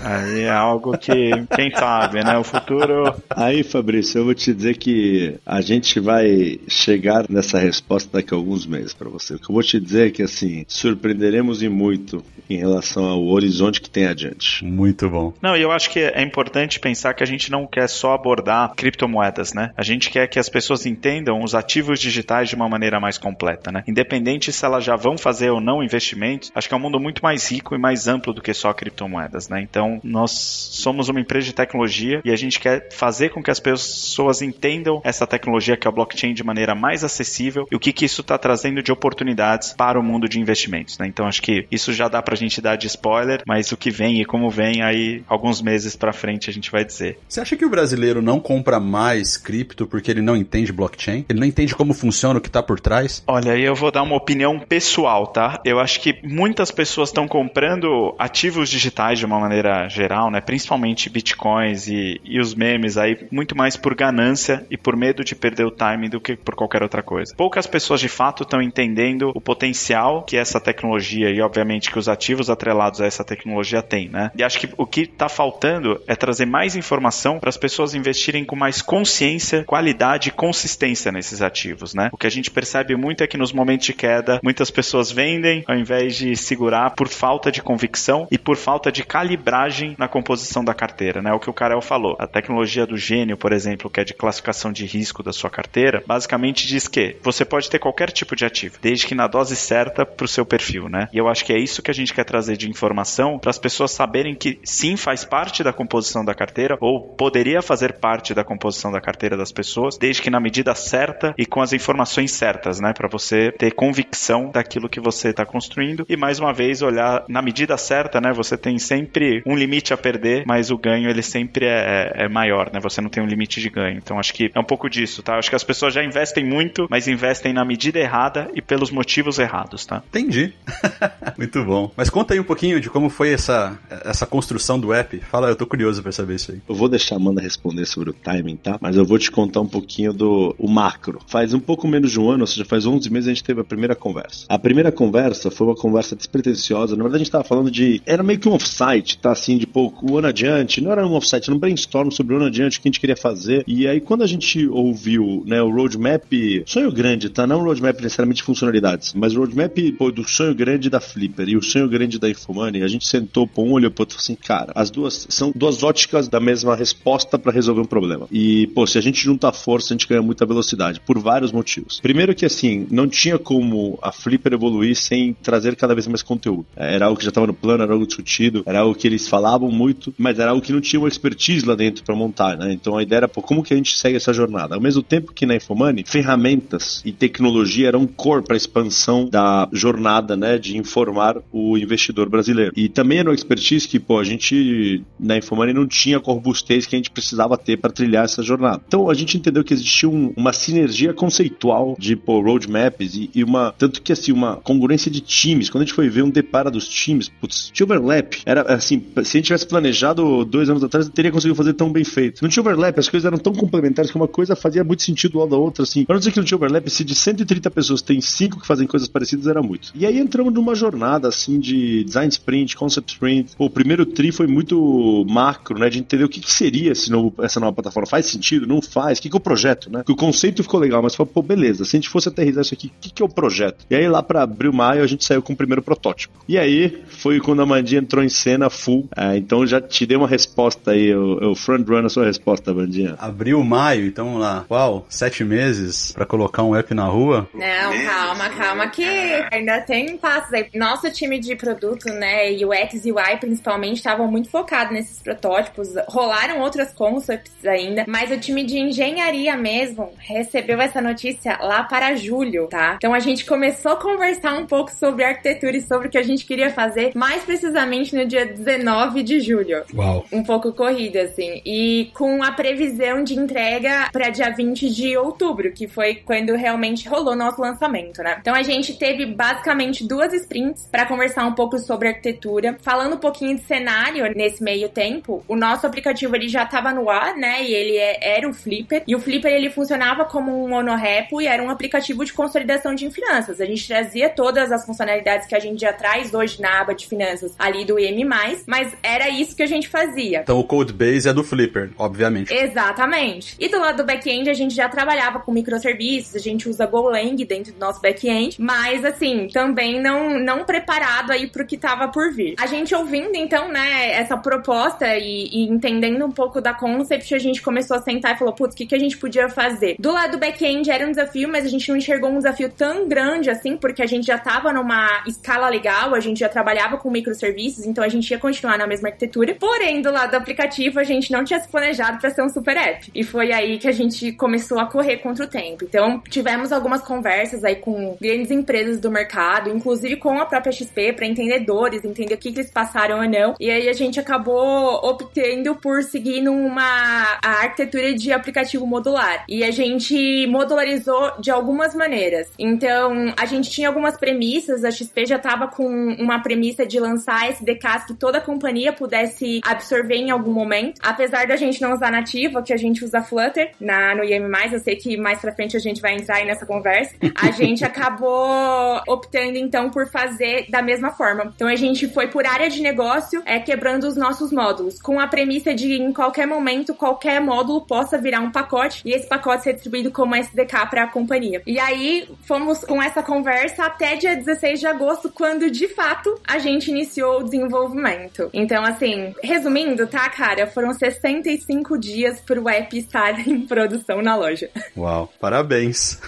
Aí é algo que, quem sabe, né? O futuro. Aí, Fabrício, eu vou te dizer que a gente vai chegar nessa resposta daqui a alguns meses para você. O que eu vou te dizer é que, assim, surpreenderemos e muito em relação ao horizonte que tem adiante. Muito bom. Não, e eu acho que é importante pensar que a gente não quer só abordar criptomoedas, né? A gente quer que as pessoas entendam os ativos digitais de uma maneira mais completa, né? Independente se elas já vão fazer ou não investimentos, acho que é um mundo muito mais rico e mais amplo do que só criptomoedas, né? Então, nós somos uma empresa de tecnologia e a gente quer fazer com que as pessoas entendam essa tecnologia que é a blockchain de maneira mais acessível e o que, que isso está trazendo de oportunidades para o mundo de investimentos. Né? Então acho que isso já dá para a gente dar de spoiler, mas o que vem e como vem aí alguns meses para frente a gente vai dizer. Você acha que o brasileiro não compra mais cripto porque ele não entende blockchain? Ele não entende como funciona o que está por trás? Olha, eu vou dar uma opinião pessoal, tá? Eu acho que muitas pessoas estão comprando ativos digitais de uma maneira geral, né? Principalmente bitcoins e, e os memes aí, muito mais por ganância e por medo de perder o timing do que por qualquer outra coisa. Poucas pessoas de fato estão entendendo o potencial que essa tecnologia e, obviamente, que os ativos atrelados a essa tecnologia têm, né? E acho que o que está faltando é trazer mais informação para as pessoas investirem com mais consciência, qualidade e consistência nesses ativos, né? O que a gente percebe muito é que nos momentos de queda, muitas pessoas vendem ao invés de segurar por falta de convicção e por falta de calibragem na composição da carteira, né? O que o Karel falou. A tecnologia do gênio, por exemplo, que é de classificação de risco da sua carteira, basicamente diz que você pode ter qualquer tipo de ativo, desde que na dose dose certa para o seu perfil, né? E eu acho que é isso que a gente quer trazer de informação para as pessoas saberem que sim faz parte da composição da carteira ou poderia fazer parte da composição da carteira das pessoas, desde que na medida certa e com as informações certas, né? Para você ter convicção daquilo que você está construindo e mais uma vez olhar na medida certa, né? Você tem sempre um limite a perder, mas o ganho ele sempre é, é, é maior, né? Você não tem um limite de ganho. Então acho que é um pouco disso, tá? Acho que as pessoas já investem muito, mas investem na medida errada e pelos motivos errados, tá? Entendi. muito bom. Mas conta aí um pouquinho de como foi essa, essa construção do app. Fala, eu tô curioso para saber isso aí. Eu vou deixar a Amanda responder sobre o timing, tá? Mas eu vou te contar um pouquinho do o macro. Faz um pouco menos de um ano, ou seja, faz 11 meses a gente teve a primeira conversa. A primeira conversa foi uma conversa despretensiosa. Na verdade, a gente tava falando de. Era meio que um offsite, tá? Assim, de pouco, o ano adiante. Não era um offsite, era um brainstorm sobre o ano adiante, o que a gente queria fazer. E aí, quando a gente ouviu, né, o roadmap, sonho grande, tá? Não o roadmap necessariamente de funcionalidades, mas o roadmap pô, do sonho grande da Flipper e o sonho grande da Infomoney, a gente sentou, pô, um olho pro outro assim, cara, as duas são duas óticas da mesma resposta para resolver um problema. E, pô, se a gente juntar força, a gente ganha muita velocidade, por vários motivos. Primeiro que, assim, não tinha como a Flipper evoluir sem trazer cada vez mais conteúdo. Era algo que já estava no plano, era algo discutido, era algo que eles falavam muito, mas era algo que não tinha uma expertise lá dentro para montar, né? Então a ideia era, pô, como que a gente segue essa jornada? Ao mesmo tempo que na Infomani, ferramentas e tecnologia eram core para a da jornada, né, de informar o investidor brasileiro. E também era uma expertise que, pô, a gente na Infomani não tinha a robustez que a gente precisava ter para trilhar essa jornada. Então a gente entendeu que existia um, uma sinergia conceitual de pô, roadmaps e, e, uma tanto que assim uma congruência de times. Quando a gente foi ver um depara dos times, putz, tinha overlap. Era assim, se a gente tivesse planejado dois anos atrás, não teria conseguido fazer tão bem feito. Não tinha overlap, as coisas eram tão complementares que uma coisa fazia muito sentido ao da outra, assim. Pra não dizer que não tinha overlap, se de 130 pessoas tem cinco que fazem coisas parecidas, era muito. E aí entramos numa jornada, assim, de design sprint, concept sprint. Pô, o primeiro tri foi muito macro, né, de entender o que, que seria esse novo, essa nova plataforma. Faz sentido? Não faz? O que, que é o projeto, né? Que o conceito ficou legal, mas falou, pô, beleza, se a gente fosse aterrizar isso aqui, o que, que é o projeto? E aí lá pra abril, maio, a gente saiu com o primeiro protótipo. E aí foi quando a Mandinha entrou em cena full. É, então já te dei uma resposta aí, eu, eu front run a sua resposta, Mandinha. Abril, maio, então vamos lá. Uau, sete meses para colocar um app na rua? Não, calma, calma, que ainda tem passos aí. Nosso time de produto, né, UX e UI principalmente, estavam muito focados nesses protótipos. Rolaram outras concepts ainda, mas o time de engenharia mesmo recebeu essa notícia lá para julho, tá? Então a gente começou a conversar um pouco sobre arquitetura e sobre o que a gente queria fazer, mais precisamente no dia 19 de julho. Uau. Um pouco corrida, assim. E com a previsão de entrega para dia 20 de outubro, que foi quando realmente rolou nosso lançamento, né? Então a gente teve basicamente duas sprints para conversar um pouco sobre arquitetura, falando um pouquinho de cenário nesse meio tempo. O nosso aplicativo ele já estava no ar, né? E ele é, era o Flipper. E o Flipper ele funcionava como um monorepo e era um aplicativo de consolidação de finanças. A gente trazia todas as funcionalidades que a gente já traz hoje na aba de finanças ali do IM+, mas era isso que a gente fazia. Então o code base é do Flipper, obviamente. Exatamente. E do lado do back-end a gente já trabalhava com microserviços, a gente usa Golang dentro do nosso back-end, mas assim, também não, não preparado aí pro que tava por vir. A gente ouvindo então, né, essa proposta e, e entendendo um pouco da concept, a gente começou a sentar e falou, putz, o que, que a gente podia fazer? Do lado do back-end era um desafio, mas a gente não enxergou um desafio tão grande assim, porque a gente já tava numa escala legal, a gente já trabalhava com microserviços, então a gente ia continuar na mesma arquitetura. Porém, do lado do aplicativo, a gente não tinha se planejado para ser um super app. E foi aí que a gente começou a correr contra o tempo. Então, tivemos algumas conversas aí com grandes empresas do mercado, inclusive com a própria XP, para entendedores, entender o que, que eles passaram ou não. E aí a gente acabou optando por seguir numa arquitetura de aplicativo modular. E a gente modularizou de algumas maneiras. Então, a gente tinha algumas premissas, a XP já estava com uma premissa de lançar SDKs que toda a companhia pudesse absorver em algum momento. Apesar da gente não usar nativa, que a gente usa Flutter na, no IM+, eu sei que mais pra frente a gente vai entrar aí nessa conversa, a gente acabou optando então por fazer da mesma forma. Então a gente foi por área de negócio, é, quebrando os nossos módulos, com a premissa de em qualquer momento, qualquer módulo possa virar um pacote e esse pacote ser distribuído como SDK para a companhia. E aí fomos com essa conversa até dia 16 de agosto, quando de fato a gente iniciou o desenvolvimento. Então, assim, resumindo, tá, cara? Foram 65 dias pro app estar em produção na loja. Uau, parabéns!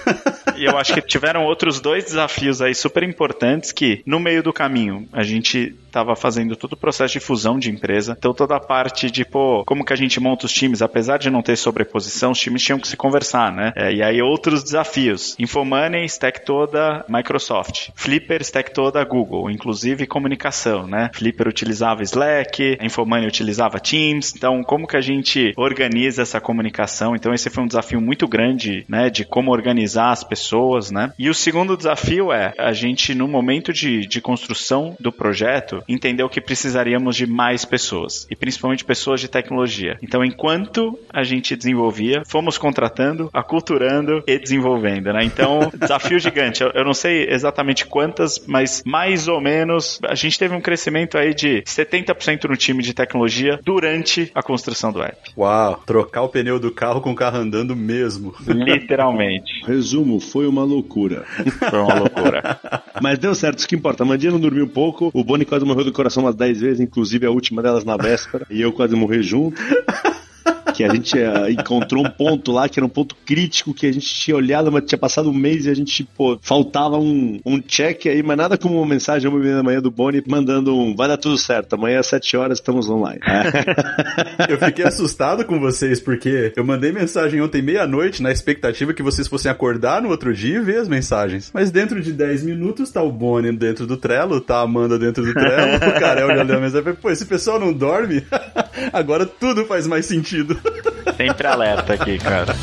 e eu acho que tiveram outros dois desafios aí super importantes que, no meio do caminho, a gente estava fazendo todo o processo de fusão de empresa. Então, toda a parte de, pô, como que a gente monta os times, apesar de não ter sobreposição, os times tinham que se conversar, né? É, e aí, outros desafios. Infomoney, stack toda Microsoft. Flipper, stack toda Google, inclusive comunicação, né? Flipper utilizava Slack, Infomoney utilizava Teams. Então, como que a gente organiza essa comunicação? Então, esse foi um desafio muito grande, né? De como organizar as pessoas, né? E o segundo desafio é a gente, no momento de, de construção do projeto, entendeu que precisaríamos de mais pessoas, e principalmente pessoas de tecnologia. Então, enquanto a gente desenvolvia, fomos contratando, aculturando e desenvolvendo, né? Então, desafio gigante. Eu, eu não sei exatamente quantas, mas mais ou menos a gente teve um crescimento aí de 70% no time de tecnologia durante a construção do app. Uau, trocar o pneu do carro com o carro andando mesmo. Literalmente. Resumo, foi uma loucura. Foi loucura. Mas deu certo, isso que importa. A Mandinha não dormiu pouco, o Boni quase morreu do coração umas 10 vezes, inclusive a última delas na véspera, e eu quase morri junto que a gente uh, encontrou um ponto lá que era um ponto crítico que a gente tinha olhado, mas tinha passado um mês e a gente, pô, faltava um, um check aí, mas nada como uma mensagem uma da manhã do Boni mandando um vai dar tudo certo, amanhã às 7 horas estamos online. eu fiquei assustado com vocês porque eu mandei mensagem ontem meia-noite na expectativa que vocês fossem acordar no outro dia e ver as mensagens. Mas dentro de 10 minutos tá o Boni dentro do Trello, tá a Amanda dentro do Trello, o Carel olhando a mensagem. Pô, esse pessoal não dorme? Agora tudo faz mais sentido. Sempre alerta aqui, cara.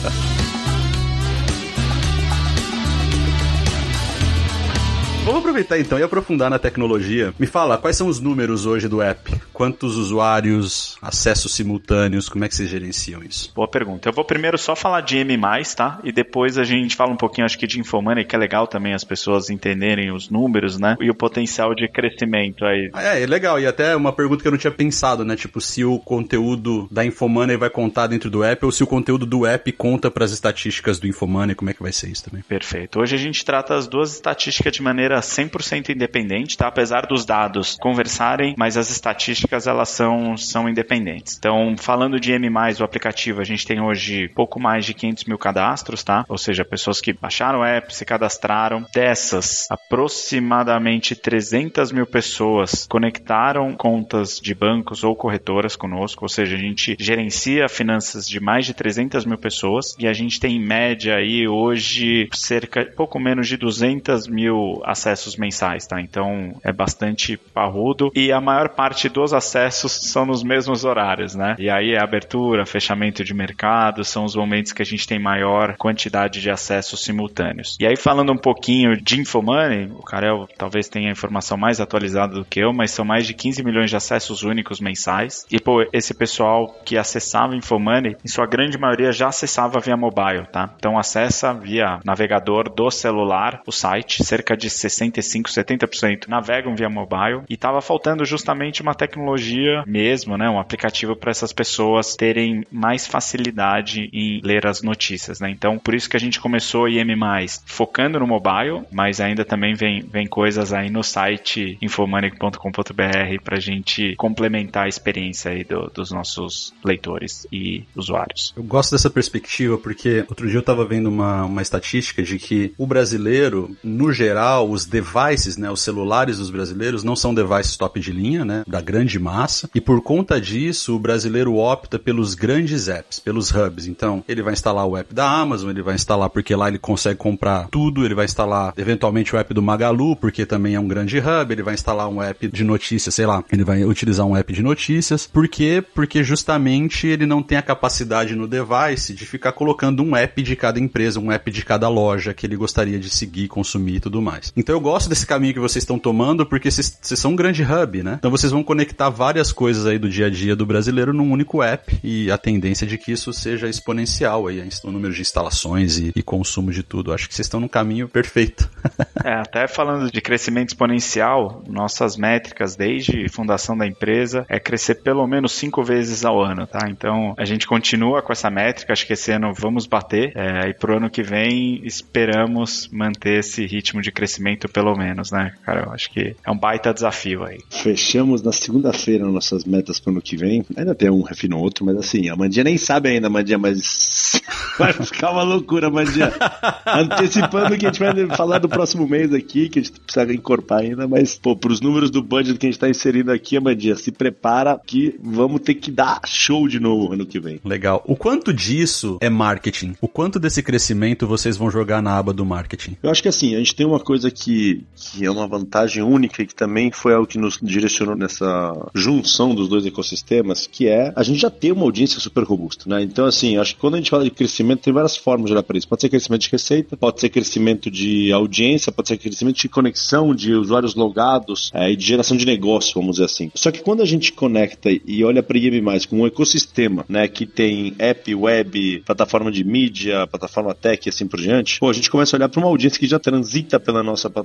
Vamos aproveitar então e aprofundar na tecnologia. Me fala, quais são os números hoje do app? Quantos usuários, acessos simultâneos, como é que vocês gerenciam isso? Boa pergunta. Eu vou primeiro só falar de M+, tá? E depois a gente fala um pouquinho, acho que de Infomoney, que é legal também as pessoas entenderem os números, né? E o potencial de crescimento aí. É, é legal. E até uma pergunta que eu não tinha pensado, né? Tipo, se o conteúdo da Infomoney vai contar dentro do app ou se o conteúdo do app conta para as estatísticas do Infomoney, como é que vai ser isso também? Perfeito. Hoje a gente trata as duas estatísticas de maneira 100% independente, tá? Apesar dos dados conversarem, mas as estatísticas elas são, são independentes. Então, falando de M+, o aplicativo, a gente tem hoje pouco mais de 500 mil cadastros, tá? Ou seja, pessoas que baixaram o app, se cadastraram. Dessas, aproximadamente 300 mil pessoas conectaram contas de bancos ou corretoras conosco, ou seja, a gente gerencia finanças de mais de 300 mil pessoas e a gente tem em média aí hoje cerca, pouco menos de 200 mil acessos mensais, tá? Então é bastante parrudo e a maior parte dos acessos são nos mesmos horários, né? E aí é abertura, fechamento de mercado, são os momentos que a gente tem maior quantidade de acessos simultâneos. E aí falando um pouquinho de Infomoney, o Karel talvez tenha a informação mais atualizada do que eu, mas são mais de 15 milhões de acessos únicos mensais. E pô, esse pessoal que acessava Infomoney, em sua grande maioria já acessava via mobile, tá? Então acessa via navegador do celular o site, cerca de 65, 70% navegam via mobile e estava faltando justamente uma tecnologia mesmo, né, um aplicativo para essas pessoas terem mais facilidade em ler as notícias, né? Então, por isso que a gente começou IM+, focando no mobile, mas ainda também vem, vem coisas aí no site infomanic.com.br para a gente complementar a experiência aí do, dos nossos leitores e usuários. Eu gosto dessa perspectiva porque outro dia eu estava vendo uma, uma estatística de que o brasileiro, no geral, os devices, né, os celulares dos brasileiros não são devices top de linha, né, da grande massa, e por conta disso o brasileiro opta pelos grandes apps, pelos hubs. Então, ele vai instalar o app da Amazon, ele vai instalar porque lá ele consegue comprar tudo, ele vai instalar eventualmente o app do Magalu, porque também é um grande hub, ele vai instalar um app de notícias, sei lá, ele vai utilizar um app de notícias. Por quê? Porque justamente ele não tem a capacidade no device de ficar colocando um app de cada empresa, um app de cada loja que ele gostaria de seguir, consumir e tudo mais. Então eu gosto desse caminho que vocês estão tomando porque vocês são um grande hub, né? Então vocês vão conectar várias coisas aí do dia a dia do brasileiro num único app e a tendência de que isso seja exponencial aí, o número de instalações e, e consumo de tudo. Acho que vocês estão no caminho perfeito. é, até falando de crescimento exponencial, nossas métricas desde fundação da empresa é crescer pelo menos cinco vezes ao ano, tá? Então a gente continua com essa métrica, acho que esse ano vamos bater é, e pro ano que vem esperamos manter esse ritmo de crescimento pelo menos, né, cara? Eu acho que é um baita desafio aí. Fechamos na segunda-feira nossas metas para o ano que vem. Ainda tem um refino outro, mas assim, a Mandinha nem sabe ainda, Mandinha, mas vai ficar uma loucura, Mandinha. Antecipando que a gente vai falar do próximo mês aqui, que a gente precisa encorpar ainda, mas, pô, pros números do budget que a gente tá inserindo aqui, Mandinha, se prepara que vamos ter que dar show de novo ano que vem. Legal. O quanto disso é marketing? O quanto desse crescimento vocês vão jogar na aba do marketing? Eu acho que assim, a gente tem uma coisa que, que é uma vantagem única e que também foi algo que nos direcionou nessa junção dos dois ecossistemas, que é a gente já tem uma audiência super robusta, né? Então, assim, acho que quando a gente fala de crescimento, tem várias formas de olhar para isso. Pode ser crescimento de receita, pode ser crescimento de audiência, pode ser crescimento de conexão de usuários logados é, e de geração de negócio, vamos dizer assim. Só que quando a gente conecta e olha para IEM mais como um ecossistema, né, que tem app, web, plataforma de mídia, plataforma tech e assim por diante, pô, a gente começa a olhar para uma audiência que já transita pela nossa plataforma.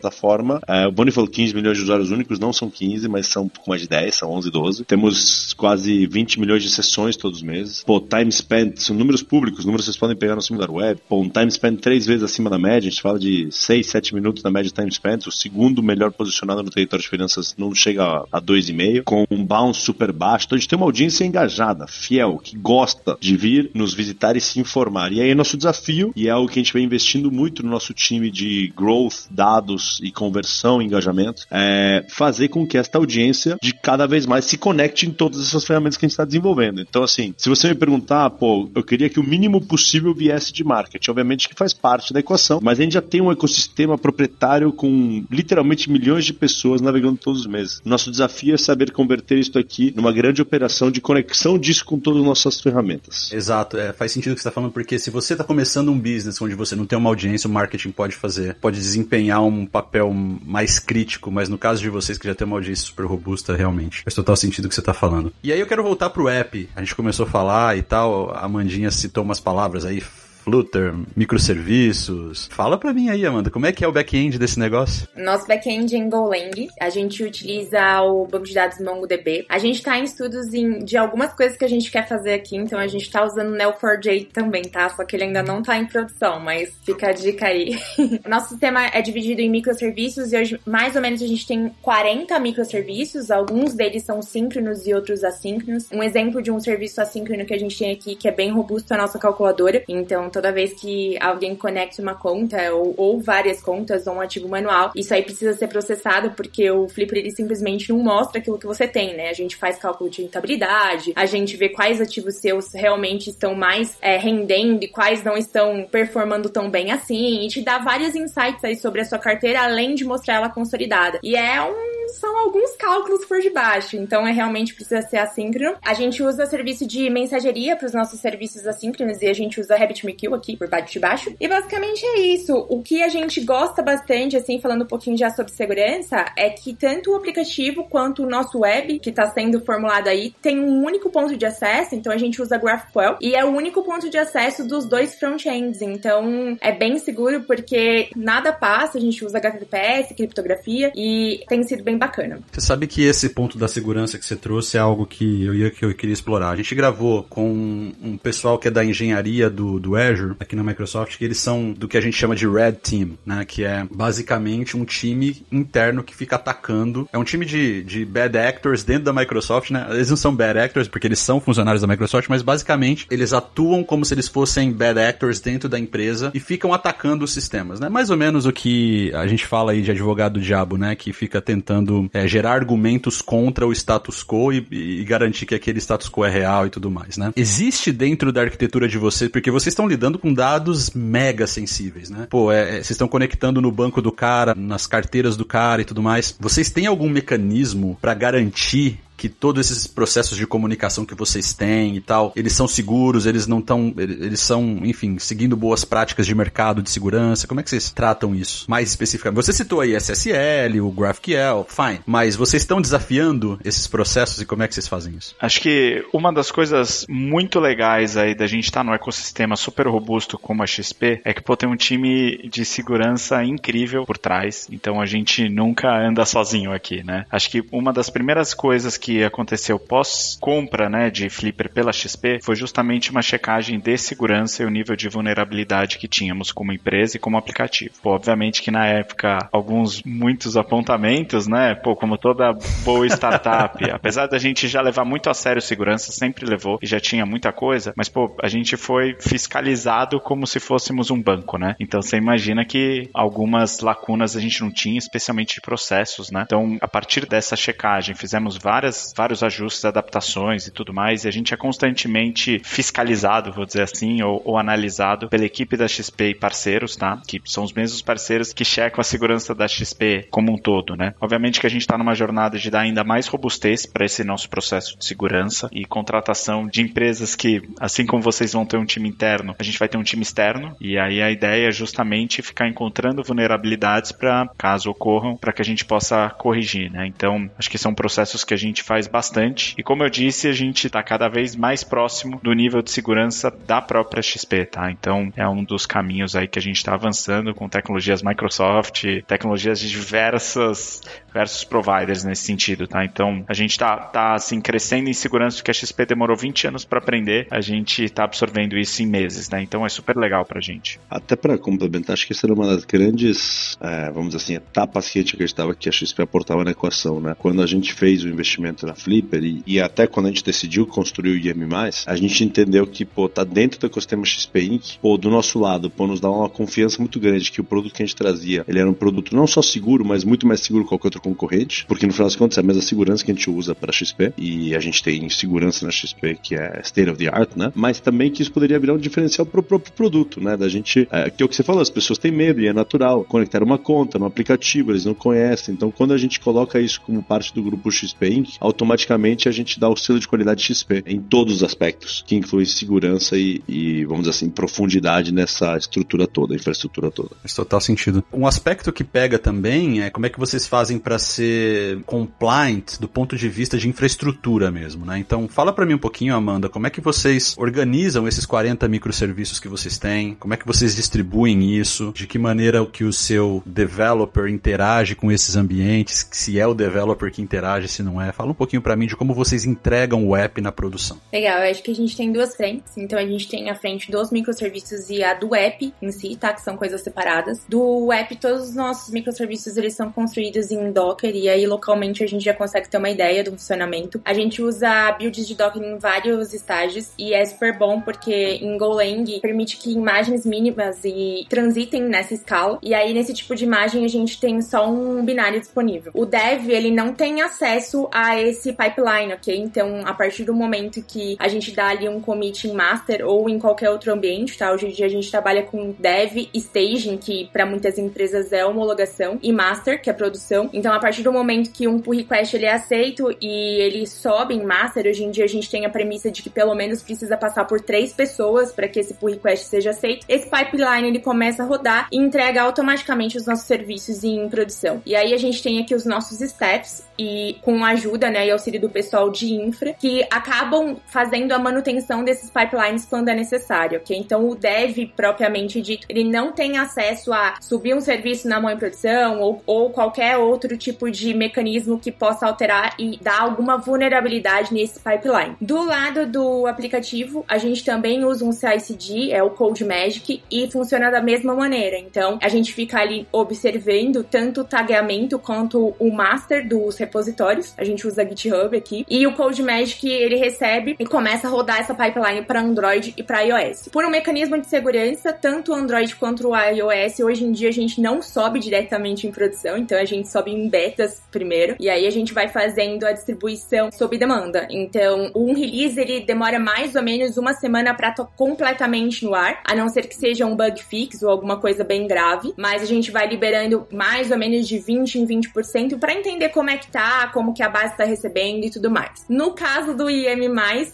É, o Boni falou 15 milhões de usuários únicos, não são 15, mas são um pouco mais de 10, são 11, 12. Temos quase 20 milhões de sessões todos os meses. Pô, time spent, são números públicos, números que vocês podem pegar no Similar Web. Pô, um time spent três vezes acima da média, a gente fala de 6, 7 minutos na média de time spent, o segundo melhor posicionado no território de finanças não chega a 2,5, com um bounce super baixo. Então a gente tem uma audiência engajada, fiel, que gosta de vir nos visitar e se informar. E aí é nosso desafio, e é algo que a gente vem investindo muito no nosso time de growth, dados e conversão, engajamento, é fazer com que esta audiência de cada vez mais se conecte em todas essas ferramentas que a gente está desenvolvendo. Então, assim, se você me perguntar, pô, eu queria que o mínimo possível viesse de marketing, obviamente que faz parte da equação, mas a gente já tem um ecossistema proprietário com literalmente milhões de pessoas navegando todos os meses. Nosso desafio é saber converter isso aqui numa grande operação de conexão disso com todas as nossas ferramentas. Exato, é, faz sentido o que você está falando, porque se você está começando um business onde você não tem uma audiência, o marketing pode fazer, pode desempenhar um papel mais crítico, mas no caso de vocês que já tem uma audiência super robusta, realmente, faz total sentido o que você está falando. E aí eu quero voltar pro app, a gente começou a falar e tal, a Mandinha citou umas palavras aí, Flutter, microserviços. Fala pra mim aí, Amanda, como é que é o back-end desse negócio? Nosso back-end é em Golang. A gente utiliza o banco de dados MongoDB. A gente tá em estudos em, de algumas coisas que a gente quer fazer aqui, então a gente tá usando o Neo4j também, tá? Só que ele ainda não tá em produção, mas fica a dica aí. o nosso sistema é dividido em microserviços e hoje mais ou menos a gente tem 40 microserviços, alguns deles são síncronos e outros assíncronos. Um exemplo de um serviço assíncrono que a gente tem aqui que é bem robusto é a nossa calculadora. Então, toda vez que alguém conecta uma conta ou, ou várias contas ou um ativo manual, isso aí precisa ser processado porque o Flipper ele simplesmente não mostra aquilo que você tem, né? A gente faz cálculo de rentabilidade, a gente vê quais ativos seus realmente estão mais é, rendendo e quais não estão performando tão bem assim, e te dá vários insights aí sobre a sua carteira, além de mostrar ela consolidada. E é um são alguns cálculos por debaixo, então é realmente precisa ser assíncrono. A gente usa serviço de mensageria para os nossos serviços assíncronos e a gente usa RabbitMQ aqui por baixo de baixo. E basicamente é isso. O que a gente gosta bastante, assim, falando um pouquinho já sobre segurança, é que tanto o aplicativo quanto o nosso web, que está sendo formulado aí, tem um único ponto de acesso, então a gente usa GraphQL, e é o único ponto de acesso dos dois front-ends, então é bem seguro porque nada passa, a gente usa HTTPS, criptografia, e tem sido bem bacana. Você sabe que esse ponto da segurança que você trouxe é algo que eu, ia, que eu queria explorar. A gente gravou com um pessoal que é da engenharia do, do Azure, aqui na Microsoft, que eles são do que a gente chama de Red Team, né? Que é basicamente um time interno que fica atacando. É um time de, de bad actors dentro da Microsoft, né? Eles não são bad actors porque eles são funcionários da Microsoft, mas basicamente eles atuam como se eles fossem bad actors dentro da empresa e ficam atacando os sistemas, né? Mais ou menos o que a gente fala aí de advogado do diabo, né? Que fica tentando tentando é, gerar argumentos contra o status quo e, e, garantir que aquele status quo é real e tudo mais, né? Existe dentro da arquitetura de vocês, porque vocês estão lidando com dados mega sensíveis, né? Pô, é, é, vocês estão conectando no banco do cara, nas carteiras do cara e tudo mais. Vocês têm algum mecanismo para garantir que todos esses processos de comunicação que vocês têm e tal, eles são seguros, eles não estão, eles são, enfim, seguindo boas práticas de mercado de segurança. Como é que vocês tratam isso? Mais especificamente, você citou aí SSL, o GraphQL, fine, mas vocês estão desafiando esses processos e como é que vocês fazem isso? Acho que uma das coisas muito legais aí da gente estar tá no ecossistema super robusto como a XP é que pô, tem um time de segurança incrível por trás, então a gente nunca anda sozinho aqui, né? Acho que uma das primeiras coisas que que aconteceu pós-compra né, de Flipper pela XP foi justamente uma checagem de segurança e o nível de vulnerabilidade que tínhamos como empresa e como aplicativo. Pô, obviamente que na época, alguns, muitos apontamentos, né? Pô, como toda boa startup, apesar da gente já levar muito a sério segurança, sempre levou e já tinha muita coisa, mas, pô, a gente foi fiscalizado como se fôssemos um banco, né? Então você imagina que algumas lacunas a gente não tinha, especialmente de processos, né? Então, a partir dessa checagem, fizemos várias, vários ajustes, adaptações e tudo mais, e a gente é constantemente fiscalizado, vou dizer assim, ou, ou analisado pela equipe da XP e parceiros, tá? Que são os mesmos parceiros que checam a segurança da XP como um todo, né? Obviamente que a gente está numa jornada de dar ainda mais robustez para esse nosso processo de segurança e contratação de empresas que, assim como vocês vão ter um time interno, a gente vai ter um time externo, e aí a ideia é justamente ficar encontrando vulnerabilidades para, caso ocorram, para que a gente possa corrigir, né? Então, acho que são processos que a gente faz bastante, e como eu disse, a gente está cada vez mais próximo do nível de segurança da própria XP, tá? Então, é um dos caminhos aí que a gente está avançando com tecnologias Microsoft, tecnologias de diversas, diversos providers nesse sentido, tá? Então, a gente está tá, assim, crescendo em segurança, porque a XP demorou 20 anos para aprender, a gente está absorvendo isso em meses, né? Então, é super legal pra gente. Até para complementar, acho que essa era uma das grandes, é, vamos dizer assim, etapas que a gente acreditava que a XP aportava na equação, né? Quando a gente fez o investimento na Flipper e, e até quando a gente decidiu construir o IM+, a gente entendeu que, pô, tá dentro do ecossistema XP Inc., pô, do nosso lado, pô, nos dá uma confiança muito grande que o produto que a gente trazia, ele era um produto não só seguro, mas muito mais seguro que qualquer outro concorrente, porque no final das contas é a mesma segurança que a gente usa para XP, e a gente tem segurança na XP que é state of the art, né? Mas também que isso poderia virar um diferencial pro próprio produto, né? Da gente, é, que é o que você falou, as pessoas têm medo e é natural conectar uma conta no aplicativo, eles não conhecem, então quando a gente coloca isso como parte do grupo XP Inc., automaticamente a gente dá o selo de qualidade XP em todos os aspectos, que inclui segurança e, e vamos dizer assim, profundidade nessa estrutura toda, infraestrutura toda. Faz total sentido. Um aspecto que pega também é como é que vocês fazem para ser compliant do ponto de vista de infraestrutura mesmo, né? Então, fala para mim um pouquinho, Amanda, como é que vocês organizam esses 40 microserviços que vocês têm? Como é que vocês distribuem isso? De que maneira que o seu developer interage com esses ambientes? Se é o developer que interage, se não é? Fala um pouquinho para mim de como vocês entregam o app na produção. Legal, eu acho que a gente tem duas frentes. Então, a gente tem a frente dos microserviços e a do app em si, tá? Que são coisas separadas. Do app, todos os nossos microserviços, eles são construídos em Docker e aí localmente a gente já consegue ter uma ideia do funcionamento. A gente usa builds de Docker em vários estágios e é super bom porque em Golang permite que imagens mínimas e transitem nessa escala. E aí nesse tipo de imagem a gente tem só um binário disponível. O dev, ele não tem acesso a esse pipeline, ok? Então, a partir do momento que a gente dá ali um commit em master ou em qualquer outro ambiente, tá? Hoje em dia a gente trabalha com dev staging, que para muitas empresas é homologação, e master, que é produção. Então, a partir do momento que um pull request ele é aceito e ele sobe em master, hoje em dia a gente tem a premissa de que pelo menos precisa passar por três pessoas para que esse pull request seja aceito. Esse pipeline ele começa a rodar e entrega automaticamente os nossos serviços em produção. E aí a gente tem aqui os nossos steps e com a ajuda, né, e auxílio do pessoal de infra, que acabam fazendo a manutenção desses pipelines quando é necessário, ok? Então o dev propriamente dito, ele não tem acesso a subir um serviço na mão em produção ou, ou qualquer outro tipo de mecanismo que possa alterar e dar alguma vulnerabilidade nesse pipeline. Do lado do aplicativo, a gente também usa um CI/CD, é o Code Magic, e funciona da mesma maneira. Então, a gente fica ali observando tanto o tagueamento quanto o master dos repositórios. A gente usa GitHub aqui. E o Code Magic, ele recebe e começa a rodar essa pipeline para Android e para iOS. Por um mecanismo de segurança, tanto o Android quanto o iOS, hoje em dia a gente não sobe diretamente em produção, então a gente sobe em betas primeiro, e aí a gente vai fazendo a distribuição sob demanda. Então, um release ele demora mais ou menos uma semana para estar completamente no ar, a não ser que seja um bug fix ou alguma coisa bem grave, mas a gente vai liberando mais ou menos de 20 em 20% para entender como é que tá, como que a base tá recebendo e tudo mais. No caso do IM+,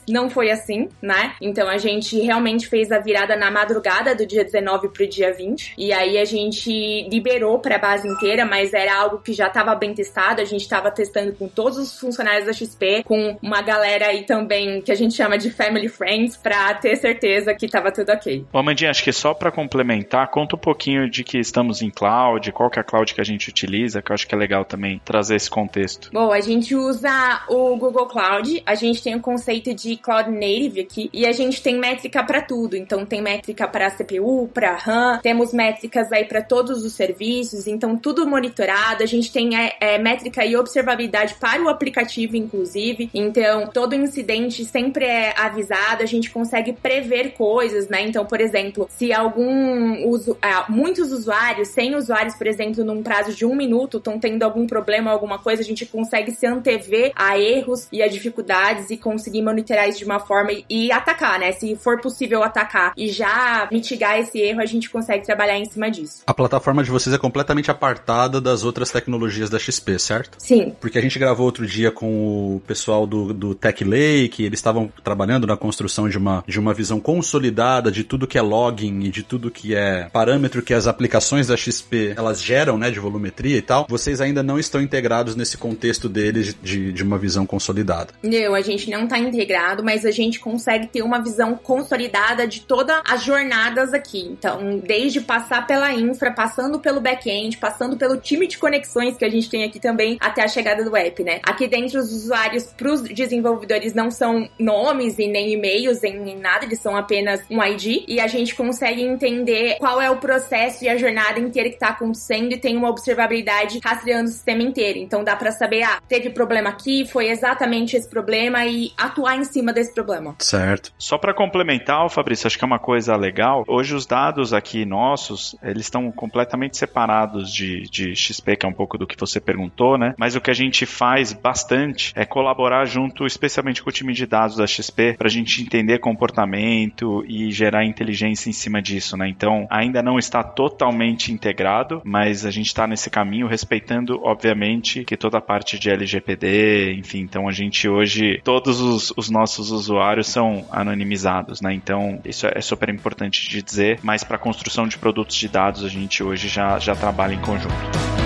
não foi assim, né? Então a gente realmente fez a virada na madrugada do dia 19 pro dia 20, e aí a gente liberou para a base inteira, mas era algo que já estava bem testado, a gente estava testando com todos os funcionários da XP, com uma galera aí também que a gente chama de family friends, para ter certeza que estava tudo ok. Bom, Amandinha, acho que só para complementar, conta um pouquinho de que estamos em cloud, qual que é a cloud que a gente utiliza, que eu acho que é legal também trazer esse contexto. Bom, a gente usa usa o Google Cloud, a gente tem o conceito de Cloud Native aqui e a gente tem métrica para tudo. Então tem métrica para CPU, para RAM, temos métricas aí para todos os serviços, então tudo monitorado. A gente tem é, é, métrica e observabilidade para o aplicativo, inclusive. Então todo incidente sempre é avisado, a gente consegue prever coisas, né? Então, por exemplo, se algum uso, ah, muitos usuários, 100 usuários, por exemplo, num prazo de um minuto, estão tendo algum problema, alguma coisa, a gente consegue se antever a erros e a dificuldades e conseguir monitorar isso de uma forma e, e atacar, né? Se for possível atacar e já mitigar esse erro, a gente consegue trabalhar em cima disso. A plataforma de vocês é completamente apartada das outras tecnologias da XP, certo? Sim. Porque a gente gravou outro dia com o pessoal do, do Tech Lake, eles estavam trabalhando na construção de uma, de uma visão consolidada de tudo que é login e de tudo que é parâmetro que as aplicações da XP elas geram, né, de volumetria e tal. Vocês ainda não estão integrados nesse contexto deles de, de uma visão consolidada. Não, a gente não está integrado, mas a gente consegue ter uma visão consolidada de todas as jornadas aqui. Então, desde passar pela infra, passando pelo back-end, passando pelo time de conexões que a gente tem aqui também, até a chegada do app, né? Aqui dentro, os usuários para os desenvolvedores não são nomes e nem e-mails, nem nada, eles são apenas um ID e a gente consegue entender qual é o processo e a jornada inteira que está acontecendo e tem uma observabilidade rastreando o sistema inteiro. Então dá para saber, ah, teve problema aqui, foi exatamente esse problema e atuar em cima desse problema. Certo. Só para complementar, Fabrício, acho que é uma coisa legal. Hoje os dados aqui nossos, eles estão completamente separados de, de XP, que é um pouco do que você perguntou, né? Mas o que a gente faz bastante é colaborar junto, especialmente com o time de dados da XP, para a gente entender comportamento e gerar inteligência em cima disso, né? Então, ainda não está totalmente integrado, mas a gente está nesse caminho, respeitando, obviamente, que toda a parte de LGPD, enfim, então a gente hoje, todos os, os nossos usuários são anonimizados, né? Então, isso é, é super importante de dizer, mas para a construção de produtos de dados, a gente hoje já, já trabalha em conjunto.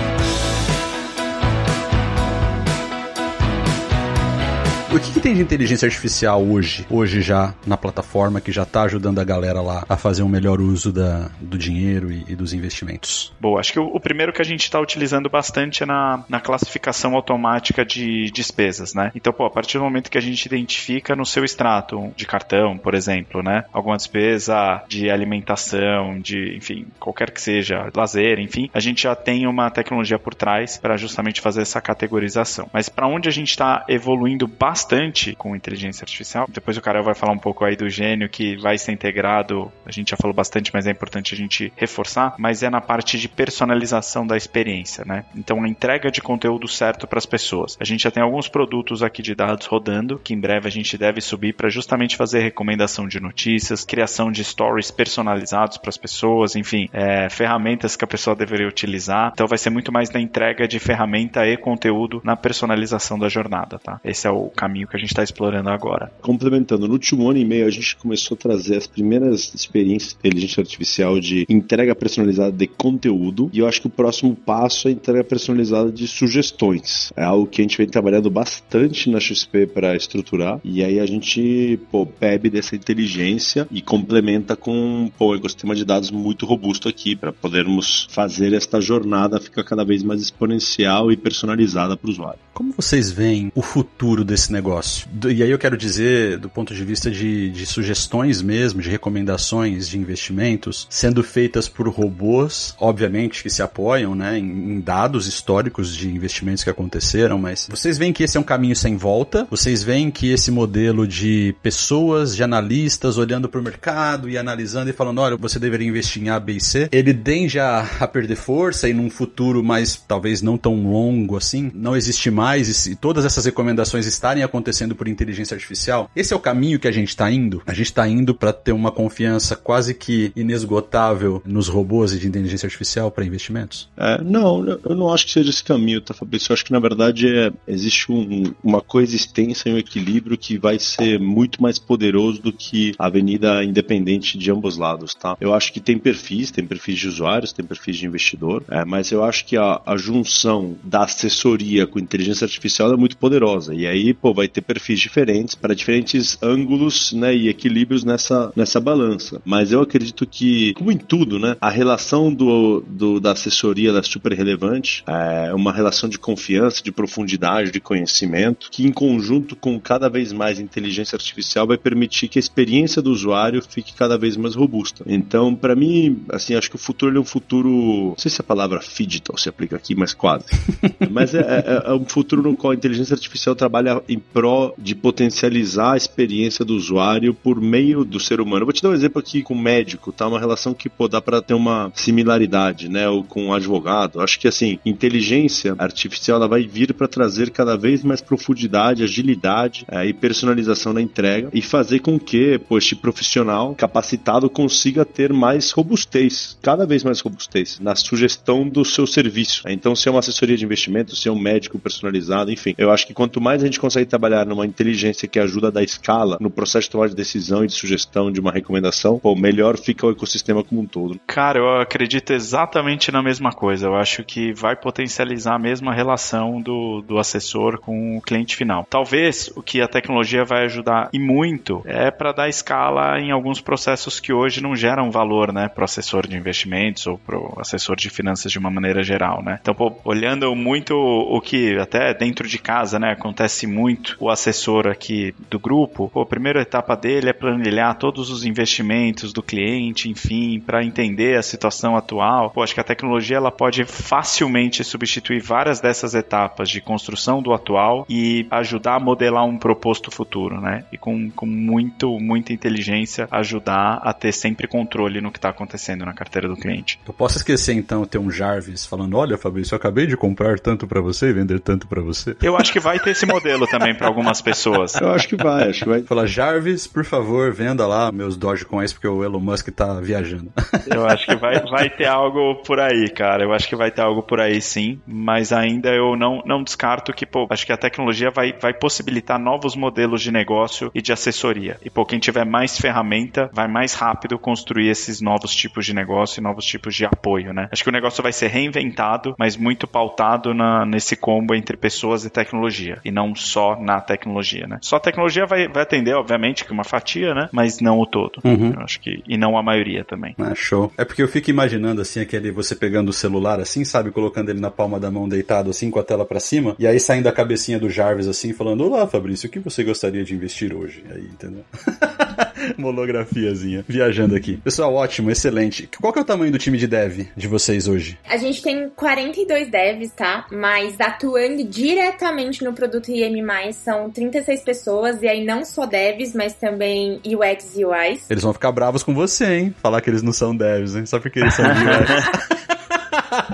O que, que, tem de inteligência artificial hoje, hoje já na plataforma que já está ajudando a galera lá a fazer um melhor uso da, do dinheiro e, e dos investimentos? Bom, acho que o, o primeiro que a gente está utilizando bastante é na, na classificação automática de despesas, né? Então, pô, a partir do momento que a gente identifica no seu extrato de cartão, por exemplo, né? Alguma despesa de alimentação, de, enfim, qualquer que seja, lazer, enfim, a gente já tem uma tecnologia por trás para justamente fazer essa categorização. Mas para onde a gente está evoluindo bastante bastante com inteligência artificial. Depois o Carol vai falar um pouco aí do gênio que vai ser integrado. A gente já falou bastante, mas é importante a gente reforçar. Mas é na parte de personalização da experiência, né? Então a entrega de conteúdo certo para as pessoas. A gente já tem alguns produtos aqui de dados rodando que em breve a gente deve subir para justamente fazer recomendação de notícias, criação de stories personalizados para as pessoas, enfim, é, ferramentas que a pessoa deveria utilizar. Então vai ser muito mais na entrega de ferramenta e conteúdo na personalização da jornada, tá? Esse é o caminho caminho que a gente está explorando agora. Complementando, no último ano e meio a gente começou a trazer as primeiras experiências de inteligência artificial de entrega personalizada de conteúdo e eu acho que o próximo passo é a entrega personalizada de sugestões. É algo que a gente vem trabalhando bastante na XP para estruturar e aí a gente pô, bebe dessa inteligência e complementa com pô, um ecossistema de dados muito robusto aqui para podermos fazer esta jornada ficar cada vez mais exponencial e personalizada para o usuário. Como vocês veem o futuro desse negócio? E aí eu quero dizer, do ponto de vista de, de sugestões mesmo, de recomendações de investimentos, sendo feitas por robôs, obviamente que se apoiam né, em, dados históricos de investimentos que aconteceram, mas vocês veem que esse é um caminho sem volta? Vocês veem que esse modelo de pessoas, de analistas olhando para o mercado e analisando e falando, olha, você deveria investir em A, B e C, ele tende a, a perder força e num futuro mais, talvez não tão longo assim, não existe mais e todas essas recomendações estarem acontecendo por inteligência artificial, esse é o caminho que a gente está indo. A gente está indo para ter uma confiança quase que inesgotável nos robôs e de inteligência artificial para investimentos? É, não, eu não acho que seja esse caminho, tá, Fabrício? Eu acho que na verdade é, existe um, uma coexistência e um equilíbrio que vai ser muito mais poderoso do que a avenida independente de ambos lados, tá? Eu acho que tem perfis, tem perfis de usuários, tem perfis de investidor, é, mas eu acho que a, a junção da assessoria com inteligência artificial é muito poderosa. E aí, pô, vai ter perfis diferentes para diferentes ângulos né, e equilíbrios nessa, nessa balança. Mas eu acredito que, como em tudo, né, a relação do, do da assessoria é super relevante. É uma relação de confiança, de profundidade, de conhecimento, que em conjunto com cada vez mais inteligência artificial vai permitir que a experiência do usuário fique cada vez mais robusta. Então, para mim, assim, acho que o futuro é um futuro, não sei se a palavra digital se aplica aqui, mas quase. mas é, é, é um futuro no qual a inteligência artificial trabalha em pró de potencializar a experiência do usuário por meio do ser humano. Eu vou te dar um exemplo aqui com médico, tá? Uma relação que pô, dá para ter uma similaridade, né? Ou com um advogado. Acho que assim, inteligência artificial ela vai vir para trazer cada vez mais profundidade, agilidade é, e personalização na entrega e fazer com que pô, este profissional capacitado consiga ter mais robustez, cada vez mais robustez na sugestão do seu serviço. Então, se é uma assessoria de investimento, se é um médico personalizado, enfim, eu acho que quanto mais a gente consegue trabalhar numa inteligência que ajuda a dar escala no processo de tomada de decisão e de sugestão de uma recomendação, pô, melhor fica o ecossistema como um todo. Cara, eu acredito exatamente na mesma coisa. Eu acho que vai potencializar a mesma relação do, do assessor com o cliente final. Talvez o que a tecnologia vai ajudar e muito é para dar escala em alguns processos que hoje não geram valor, né, para o assessor de investimentos ou para o assessor de finanças de uma maneira geral, né? Então, pô, olhando muito o que até dentro de casa, né, acontece muito, o assessor aqui do grupo, pô, a primeira etapa dele é planilhar todos os investimentos do cliente, enfim, para entender a situação atual. Pô, acho que a tecnologia ela pode facilmente substituir várias dessas etapas de construção do atual e ajudar a modelar um proposto futuro, né? E com, com muito, muita inteligência ajudar a ter sempre controle no que está acontecendo na carteira do cliente. Eu posso esquecer então ter um Jarvis falando: Olha, Fabrício, eu acabei de comprar tanto para você e vender tanto para você. Eu acho que vai ter esse modelo também para algumas pessoas. Eu acho que vai, acho que vai. Falar, Jarvis, por favor, venda lá meus Dogecoins porque o Elon Musk tá viajando. Eu acho que vai, vai ter algo por aí, cara. Eu acho que vai ter algo por aí sim, mas ainda eu não, não descarto que, pô, acho que a tecnologia vai, vai possibilitar novos modelos de negócio e de assessoria. E, pô, quem tiver mais ferramenta vai mais rápido construir esses novos tipos de negócio e novos tipos de apoio, né? Acho que o negócio vai ser reinventado, mas muito pautado na, nesse combo entre pessoas e tecnologia, e não só na tecnologia, né? Só a tecnologia vai, vai atender, obviamente, que uma fatia, né? Mas não o todo. Uhum. Eu acho que, e não a maioria também. Ah, show. É porque eu fico imaginando, assim, aquele você pegando o celular, assim, sabe? Colocando ele na palma da mão deitado, assim, com a tela para cima, e aí saindo a cabecinha do Jarvis, assim, falando, olá, Fabrício, o que você gostaria de investir hoje? Aí, entendeu? Uma holografiazinha. Viajando aqui. Pessoal, ótimo, excelente. Qual que é o tamanho do time de dev de vocês hoje? A gente tem 42 devs, tá? Mas atuando diretamente no produto IM+, são 36 pessoas, e aí não só devs, mas também UX e UIs. Eles vão ficar bravos com você, hein? Falar que eles não são devs, hein? Só porque eles são UX.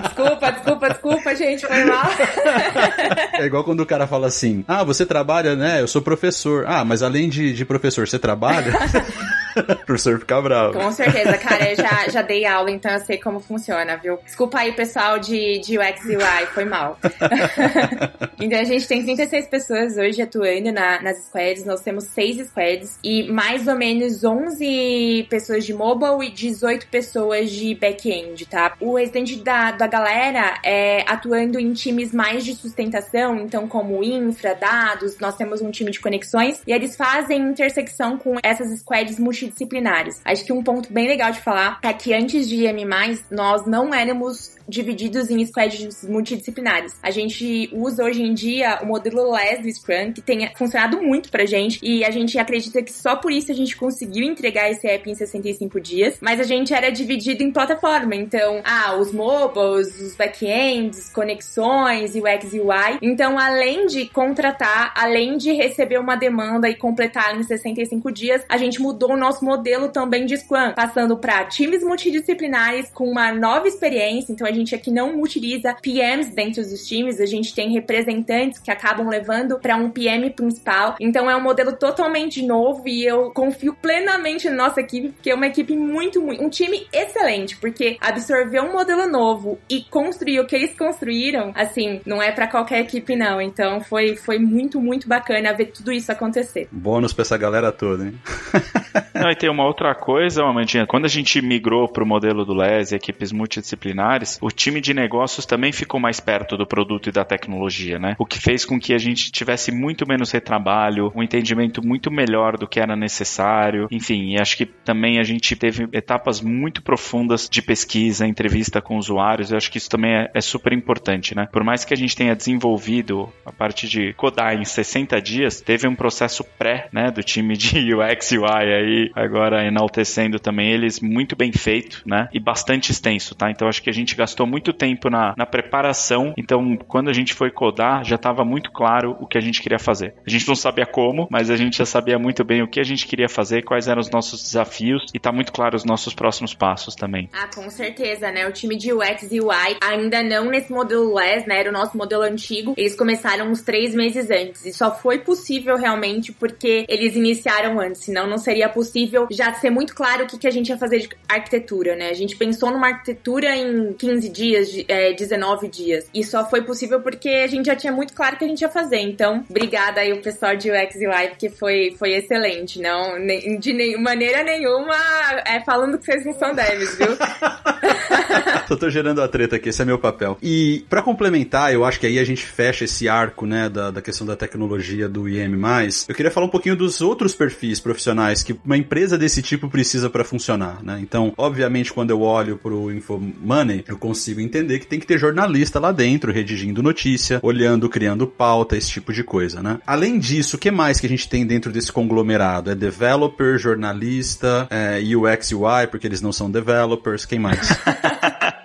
Desculpa, desculpa, desculpa, gente, foi mal. É igual quando o cara fala assim: Ah, você trabalha, né? Eu sou professor. Ah, mas além de, de professor, você trabalha? professor fica bravo. Com certeza, cara, eu já, já dei aula, então eu sei como funciona, viu? Desculpa aí, pessoal de, de UX e UI, foi mal. então a gente tem 36 pessoas hoje atuando na, nas squads, nós temos 6 squads e mais ou menos 11 pessoas de mobile e 18 pessoas de back-end, tá? O restante da, da galera é atuando em times mais de sustentação, então como infra, dados, nós temos um time de conexões e eles fazem intersecção com essas squads multidisciplinares. Acho que um ponto bem legal de falar é que antes de IM+, nós não éramos divididos em squads multidisciplinares. A gente usa hoje em dia o modelo LES do Scrum, que tem funcionado muito pra gente, e a gente acredita que só por isso a gente conseguiu entregar esse app em 65 dias, mas a gente era dividido em plataforma, então, ah, os mobiles, os backends, conexões, UX e UI. Então, além de contratar, além de receber uma demanda e completar em 65 dias, a gente mudou o nosso modelo também de Scrum, passando para times multidisciplinares com uma nova experiência, então a gente aqui não utiliza PMs dentro dos times, a gente tem representantes que acabam levando para um PM principal. Então é um modelo totalmente novo e eu confio plenamente na nossa equipe, porque é uma equipe muito, muito um time excelente, porque absorveu um modelo novo e construir o que eles construíram, assim, não é para qualquer equipe não. Então foi foi muito muito bacana ver tudo isso acontecer. Bônus para essa galera toda, hein? Não, e tem uma outra coisa, Amandinha. Quando a gente migrou para o modelo do LES e equipes multidisciplinares, o time de negócios também ficou mais perto do produto e da tecnologia, né? O que fez com que a gente tivesse muito menos retrabalho, um entendimento muito melhor do que era necessário. Enfim, e acho que também a gente teve etapas muito profundas de pesquisa, entrevista com usuários. Eu acho que isso também é, é super importante, né? Por mais que a gente tenha desenvolvido a parte de codar em 60 dias, teve um processo pré, né, do time de UX UI aí, agora enaltecendo também eles muito bem feito, né? E bastante extenso, tá? Então acho que a gente gastou muito tempo na, na preparação. Então, quando a gente foi codar, já estava muito claro o que a gente queria fazer. A gente não sabia como, mas a gente já sabia muito bem o que a gente queria fazer, quais eram os nossos desafios e tá muito claro os nossos próximos passos também. Ah, com certeza, né? O time de UX e UI ainda não nesse modelo LES, né? Era o nosso modelo antigo. Eles começaram uns três meses antes. E só foi possível realmente porque eles iniciaram antes. Senão não seria possível já ser muito claro o que, que a gente ia fazer de arquitetura, né? A gente pensou numa arquitetura em 15 dias, é, 19 dias. E só foi possível porque a gente já tinha muito claro que a gente ia fazer. Então, obrigada aí o pessoal de UX e UI, porque foi, foi excelente. Não, de maneira nenhuma é falando que vocês não são devs, viu? Só tô gerando a treta aqui, esse é meu papel. E para complementar, eu acho que aí a gente fecha esse arco, né, da, da questão da tecnologia do IM+. Eu queria falar um pouquinho dos outros perfis profissionais que uma empresa desse tipo precisa para funcionar, né? Então, obviamente, quando eu olho pro InfoMoney, eu consigo entender que tem que ter jornalista lá dentro, redigindo notícia, olhando, criando pauta, esse tipo de coisa, né? Além disso, o que mais que a gente tem dentro desse conglomerado? É developer, jornalista, é UX UI, porque eles não são developers, quem mais?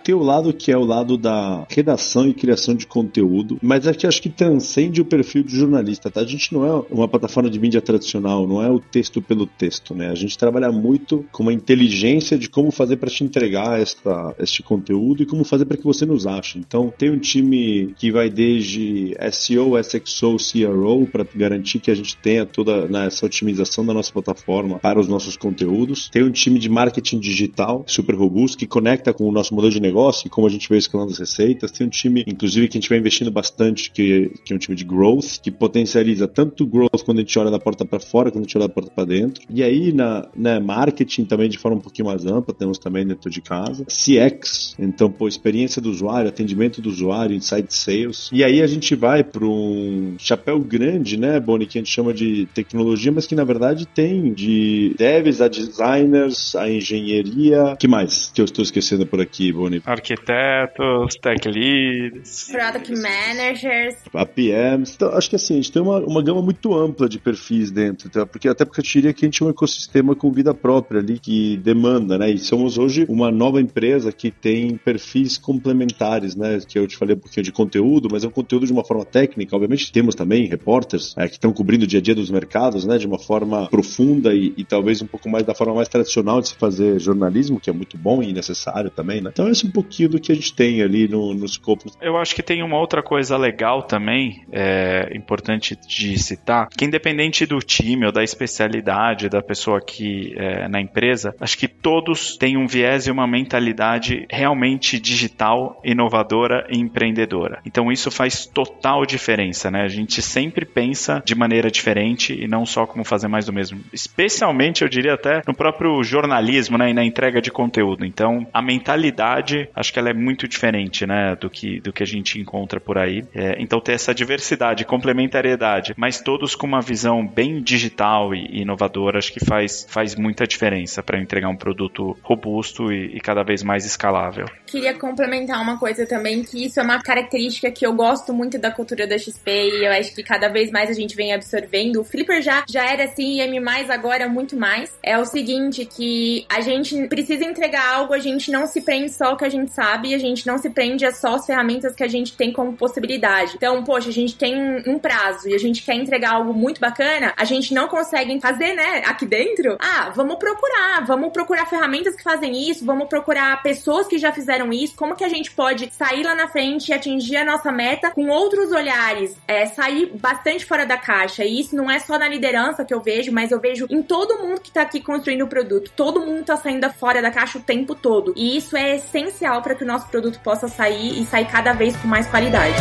tem o lado que é o lado da redação e criação de conteúdo, mas aqui acho que transcende o perfil de jornalista, tá? A gente não é uma plataforma de mídia tradicional, não é o texto pelo texto, né? A gente trabalha muito com uma inteligência de como fazer para te entregar esta, este conteúdo e como fazer para que você nos ache. Então, tem um time que vai desde SEO, SXO, CRO para garantir que a gente tenha toda né, essa otimização da nossa plataforma para os nossos conteúdos. Tem um time de marketing digital super robusto que conecta com o nosso modelo de negócio negócio e como a gente veio escalando as receitas. Tem um time, inclusive, que a gente vai investindo bastante, que, que é um time de growth, que potencializa tanto growth quando a gente olha da porta para fora, quando a gente olha da porta para dentro. E aí, na né, marketing também de forma um pouquinho mais ampla, temos também dentro de casa. CX, então, pô, experiência do usuário, atendimento do usuário, inside sales. E aí a gente vai para um chapéu grande, né, Boni, que a gente chama de tecnologia, mas que na verdade tem de devs a designers, a engenharia. que mais que eu estou esquecendo por aqui, Boni? Arquitetos, tech leads, product managers, APMs. Então, acho que assim, a gente tem uma, uma gama muito ampla de perfis dentro, tá? porque até porque eu diria que a gente é um ecossistema com vida própria ali que demanda, né? E somos hoje uma nova empresa que tem perfis complementares, né? Que eu te falei um pouquinho de conteúdo, mas é um conteúdo de uma forma técnica. Obviamente temos também repórteres é, que estão cobrindo o dia a dia dos mercados, né? De uma forma profunda e, e, talvez um pouco mais da forma mais tradicional de se fazer jornalismo, que é muito bom e necessário também, né? Então esse um pouquinho do que a gente tem ali no, no escopo. Eu acho que tem uma outra coisa legal também, é, importante de citar, que independente do time ou da especialidade da pessoa aqui é, na empresa, acho que todos têm um viés e uma mentalidade realmente digital, inovadora e empreendedora. Então isso faz total diferença, né? A gente sempre pensa de maneira diferente e não só como fazer mais do mesmo. Especialmente, eu diria até no próprio jornalismo, né, e na entrega de conteúdo. Então, a mentalidade acho que ela é muito diferente, né, do que, do que a gente encontra por aí. É, então ter essa diversidade, complementariedade, mas todos com uma visão bem digital e inovadora, acho que faz, faz muita diferença para entregar um produto robusto e, e, cada vez mais escalável. Queria complementar uma coisa também, que isso é uma característica que eu gosto muito da cultura da XP e eu acho que cada vez mais a gente vem absorvendo. O Flipper já, já era assim, e M+, agora muito mais. É o seguinte, que a gente precisa entregar algo, a gente não se prende só que a gente sabe e a gente não se prende a só as ferramentas que a gente tem como possibilidade. Então, poxa, a gente tem um prazo e a gente quer entregar algo muito bacana, a gente não consegue fazer, né, aqui dentro. Ah, vamos procurar, vamos procurar ferramentas que fazem isso, vamos procurar pessoas que já fizeram isso, como que a gente pode sair lá na frente e atingir a nossa meta com outros olhares, é, sair bastante fora da caixa. E isso não é só na liderança que eu vejo, mas eu vejo em todo mundo que tá aqui construindo o produto. Todo mundo tá saindo fora da caixa o tempo todo. E isso é essencial para que o nosso produto possa sair e sair cada vez com mais qualidade.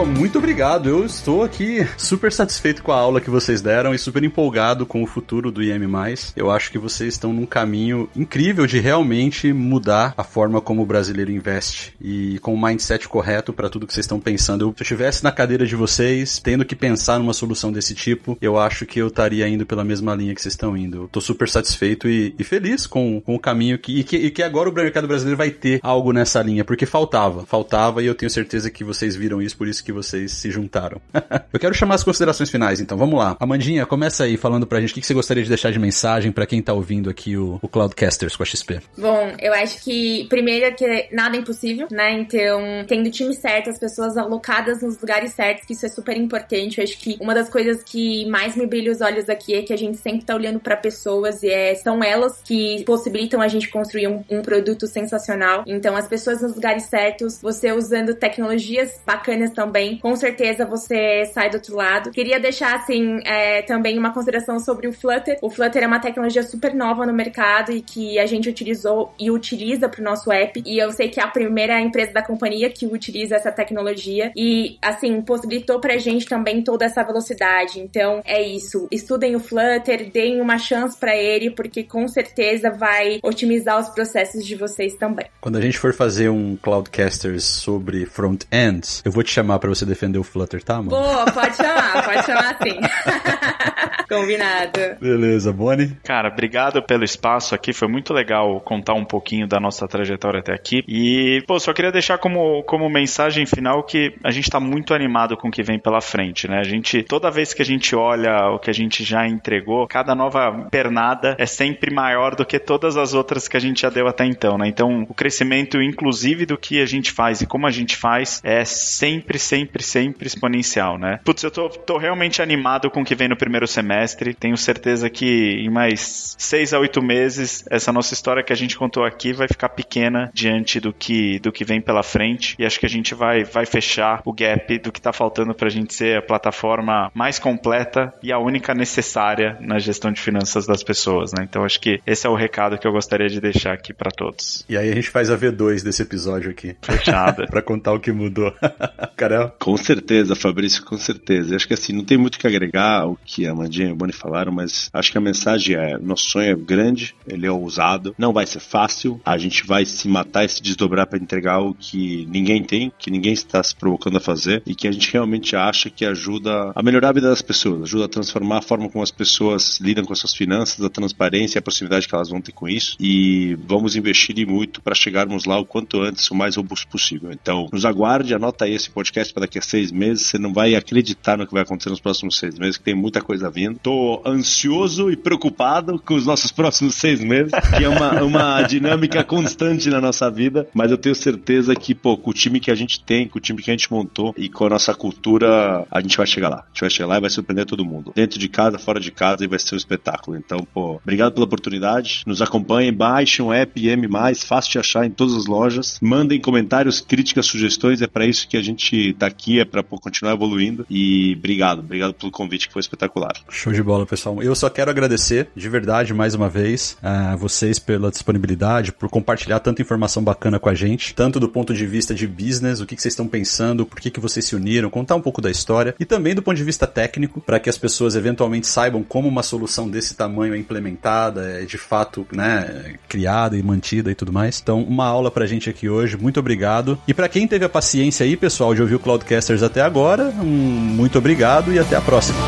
Pessoal, muito obrigado. Eu estou aqui super satisfeito com a aula que vocês deram e super empolgado com o futuro do IM+. Eu acho que vocês estão num caminho incrível de realmente mudar a forma como o brasileiro investe e com o mindset correto para tudo que vocês estão pensando. Eu, se eu estivesse na cadeira de vocês, tendo que pensar numa solução desse tipo, eu acho que eu estaria indo pela mesma linha que vocês estão indo. Eu tô super satisfeito e, e feliz com, com o caminho que e, que e que agora o mercado brasileiro vai ter algo nessa linha, porque faltava, faltava e eu tenho certeza que vocês viram isso, por isso que vocês se juntaram. eu quero chamar as considerações finais, então vamos lá. Amandinha, começa aí falando pra gente o que você gostaria de deixar de mensagem para quem tá ouvindo aqui o, o Cloudcasters com a XP. Bom, eu acho que primeiro é que nada é impossível, né? Então, tendo o time certo, as pessoas alocadas nos lugares certos, que isso é super importante. Eu acho que uma das coisas que mais me brilha os olhos aqui é que a gente sempre tá olhando para pessoas e é, são elas que possibilitam a gente construir um, um produto sensacional. Então, as pessoas nos lugares certos, você usando tecnologias bacanas também, com certeza você sai do outro lado. Queria deixar, assim, é, também uma consideração sobre o Flutter. O Flutter é uma tecnologia super nova no mercado e que a gente utilizou e utiliza para o nosso app. E eu sei que é a primeira empresa da companhia que utiliza essa tecnologia e, assim, possibilitou pra gente também toda essa velocidade. Então, é isso. Estudem o Flutter, deem uma chance para ele, porque com certeza vai otimizar os processos de vocês também. Quando a gente for fazer um Cloudcasters sobre front-ends, eu vou te chamar para você defender o Flutter, tá, mano? Boa, pode chamar, pode chamar sim. Combinado. Beleza, Bonnie? Cara, obrigado pelo espaço aqui. Foi muito legal contar um pouquinho da nossa trajetória até aqui. E, pô, só queria deixar como, como mensagem final que a gente tá muito animado com o que vem pela frente, né? A gente, toda vez que a gente olha o que a gente já entregou, cada nova pernada é sempre maior do que todas as outras que a gente já deu até então, né? Então, o crescimento, inclusive, do que a gente faz e como a gente faz, é sempre, sempre, sempre exponencial, né? Putz, eu tô, tô realmente animado com o que vem no primeiro semestre. Tenho certeza que em mais seis a oito meses, essa nossa história que a gente contou aqui vai ficar pequena diante do que, do que vem pela frente. E acho que a gente vai, vai fechar o gap do que tá faltando pra gente ser a plataforma mais completa e a única necessária na gestão de finanças das pessoas, né? Então acho que esse é o recado que eu gostaria de deixar aqui para todos. E aí a gente faz a V2 desse episódio aqui. Fechada. pra contar o que mudou. Com certeza, Fabrício, com certeza. Acho que assim, não tem muito o que agregar o que a Mandinha e o Boni falaram, mas acho que a mensagem é: nosso sonho é grande, ele é ousado, não vai ser fácil, a gente vai se matar e se desdobrar para entregar algo que ninguém tem, que ninguém está se provocando a fazer e que a gente realmente acha que ajuda a melhorar a vida das pessoas, ajuda a transformar a forma como as pessoas lidam com as suas finanças, a transparência e a proximidade que elas vão ter com isso e vamos investir muito para chegarmos lá o quanto antes, o mais robusto possível. Então, nos aguarde, anota aí esse podcast para daqui a seis meses, você não vai acreditar no que vai acontecer nos próximos seis meses, que tem muita coisa vindo. Tô ansioso e preocupado com os nossos próximos seis meses, que é uma, uma dinâmica constante na nossa vida, mas eu tenho certeza que, pô, com o time que a gente tem, com o time que a gente montou e com a nossa cultura, a gente vai chegar lá. A gente vai chegar lá e vai surpreender todo mundo. Dentro de casa, fora de casa, e vai ser um espetáculo. Então, pô, obrigado pela oportunidade. Nos acompanhem, baixem um app M+, fácil de achar em todas as lojas. Mandem comentários, críticas, sugestões. É para isso que a gente tá aqui, é para continuar evoluindo. E obrigado, obrigado pelo convite, que foi espetacular. Show de bola, pessoal. Eu só quero agradecer de verdade mais uma vez a vocês pela disponibilidade, por compartilhar tanta informação bacana com a gente, tanto do ponto de vista de business, o que, que vocês estão pensando, por que, que vocês se uniram, contar um pouco da história e também do ponto de vista técnico, para que as pessoas eventualmente saibam como uma solução desse tamanho é implementada, é de fato, né, criada e mantida e tudo mais. Então, uma aula pra gente aqui hoje. Muito obrigado. E para quem teve a paciência aí, pessoal, de ouvir o Cloudcasters até agora, um muito obrigado e até a próxima.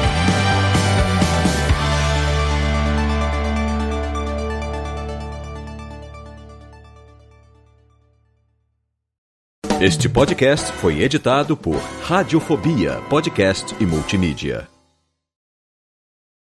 Este podcast foi editado por Radiofobia, podcast e multimídia.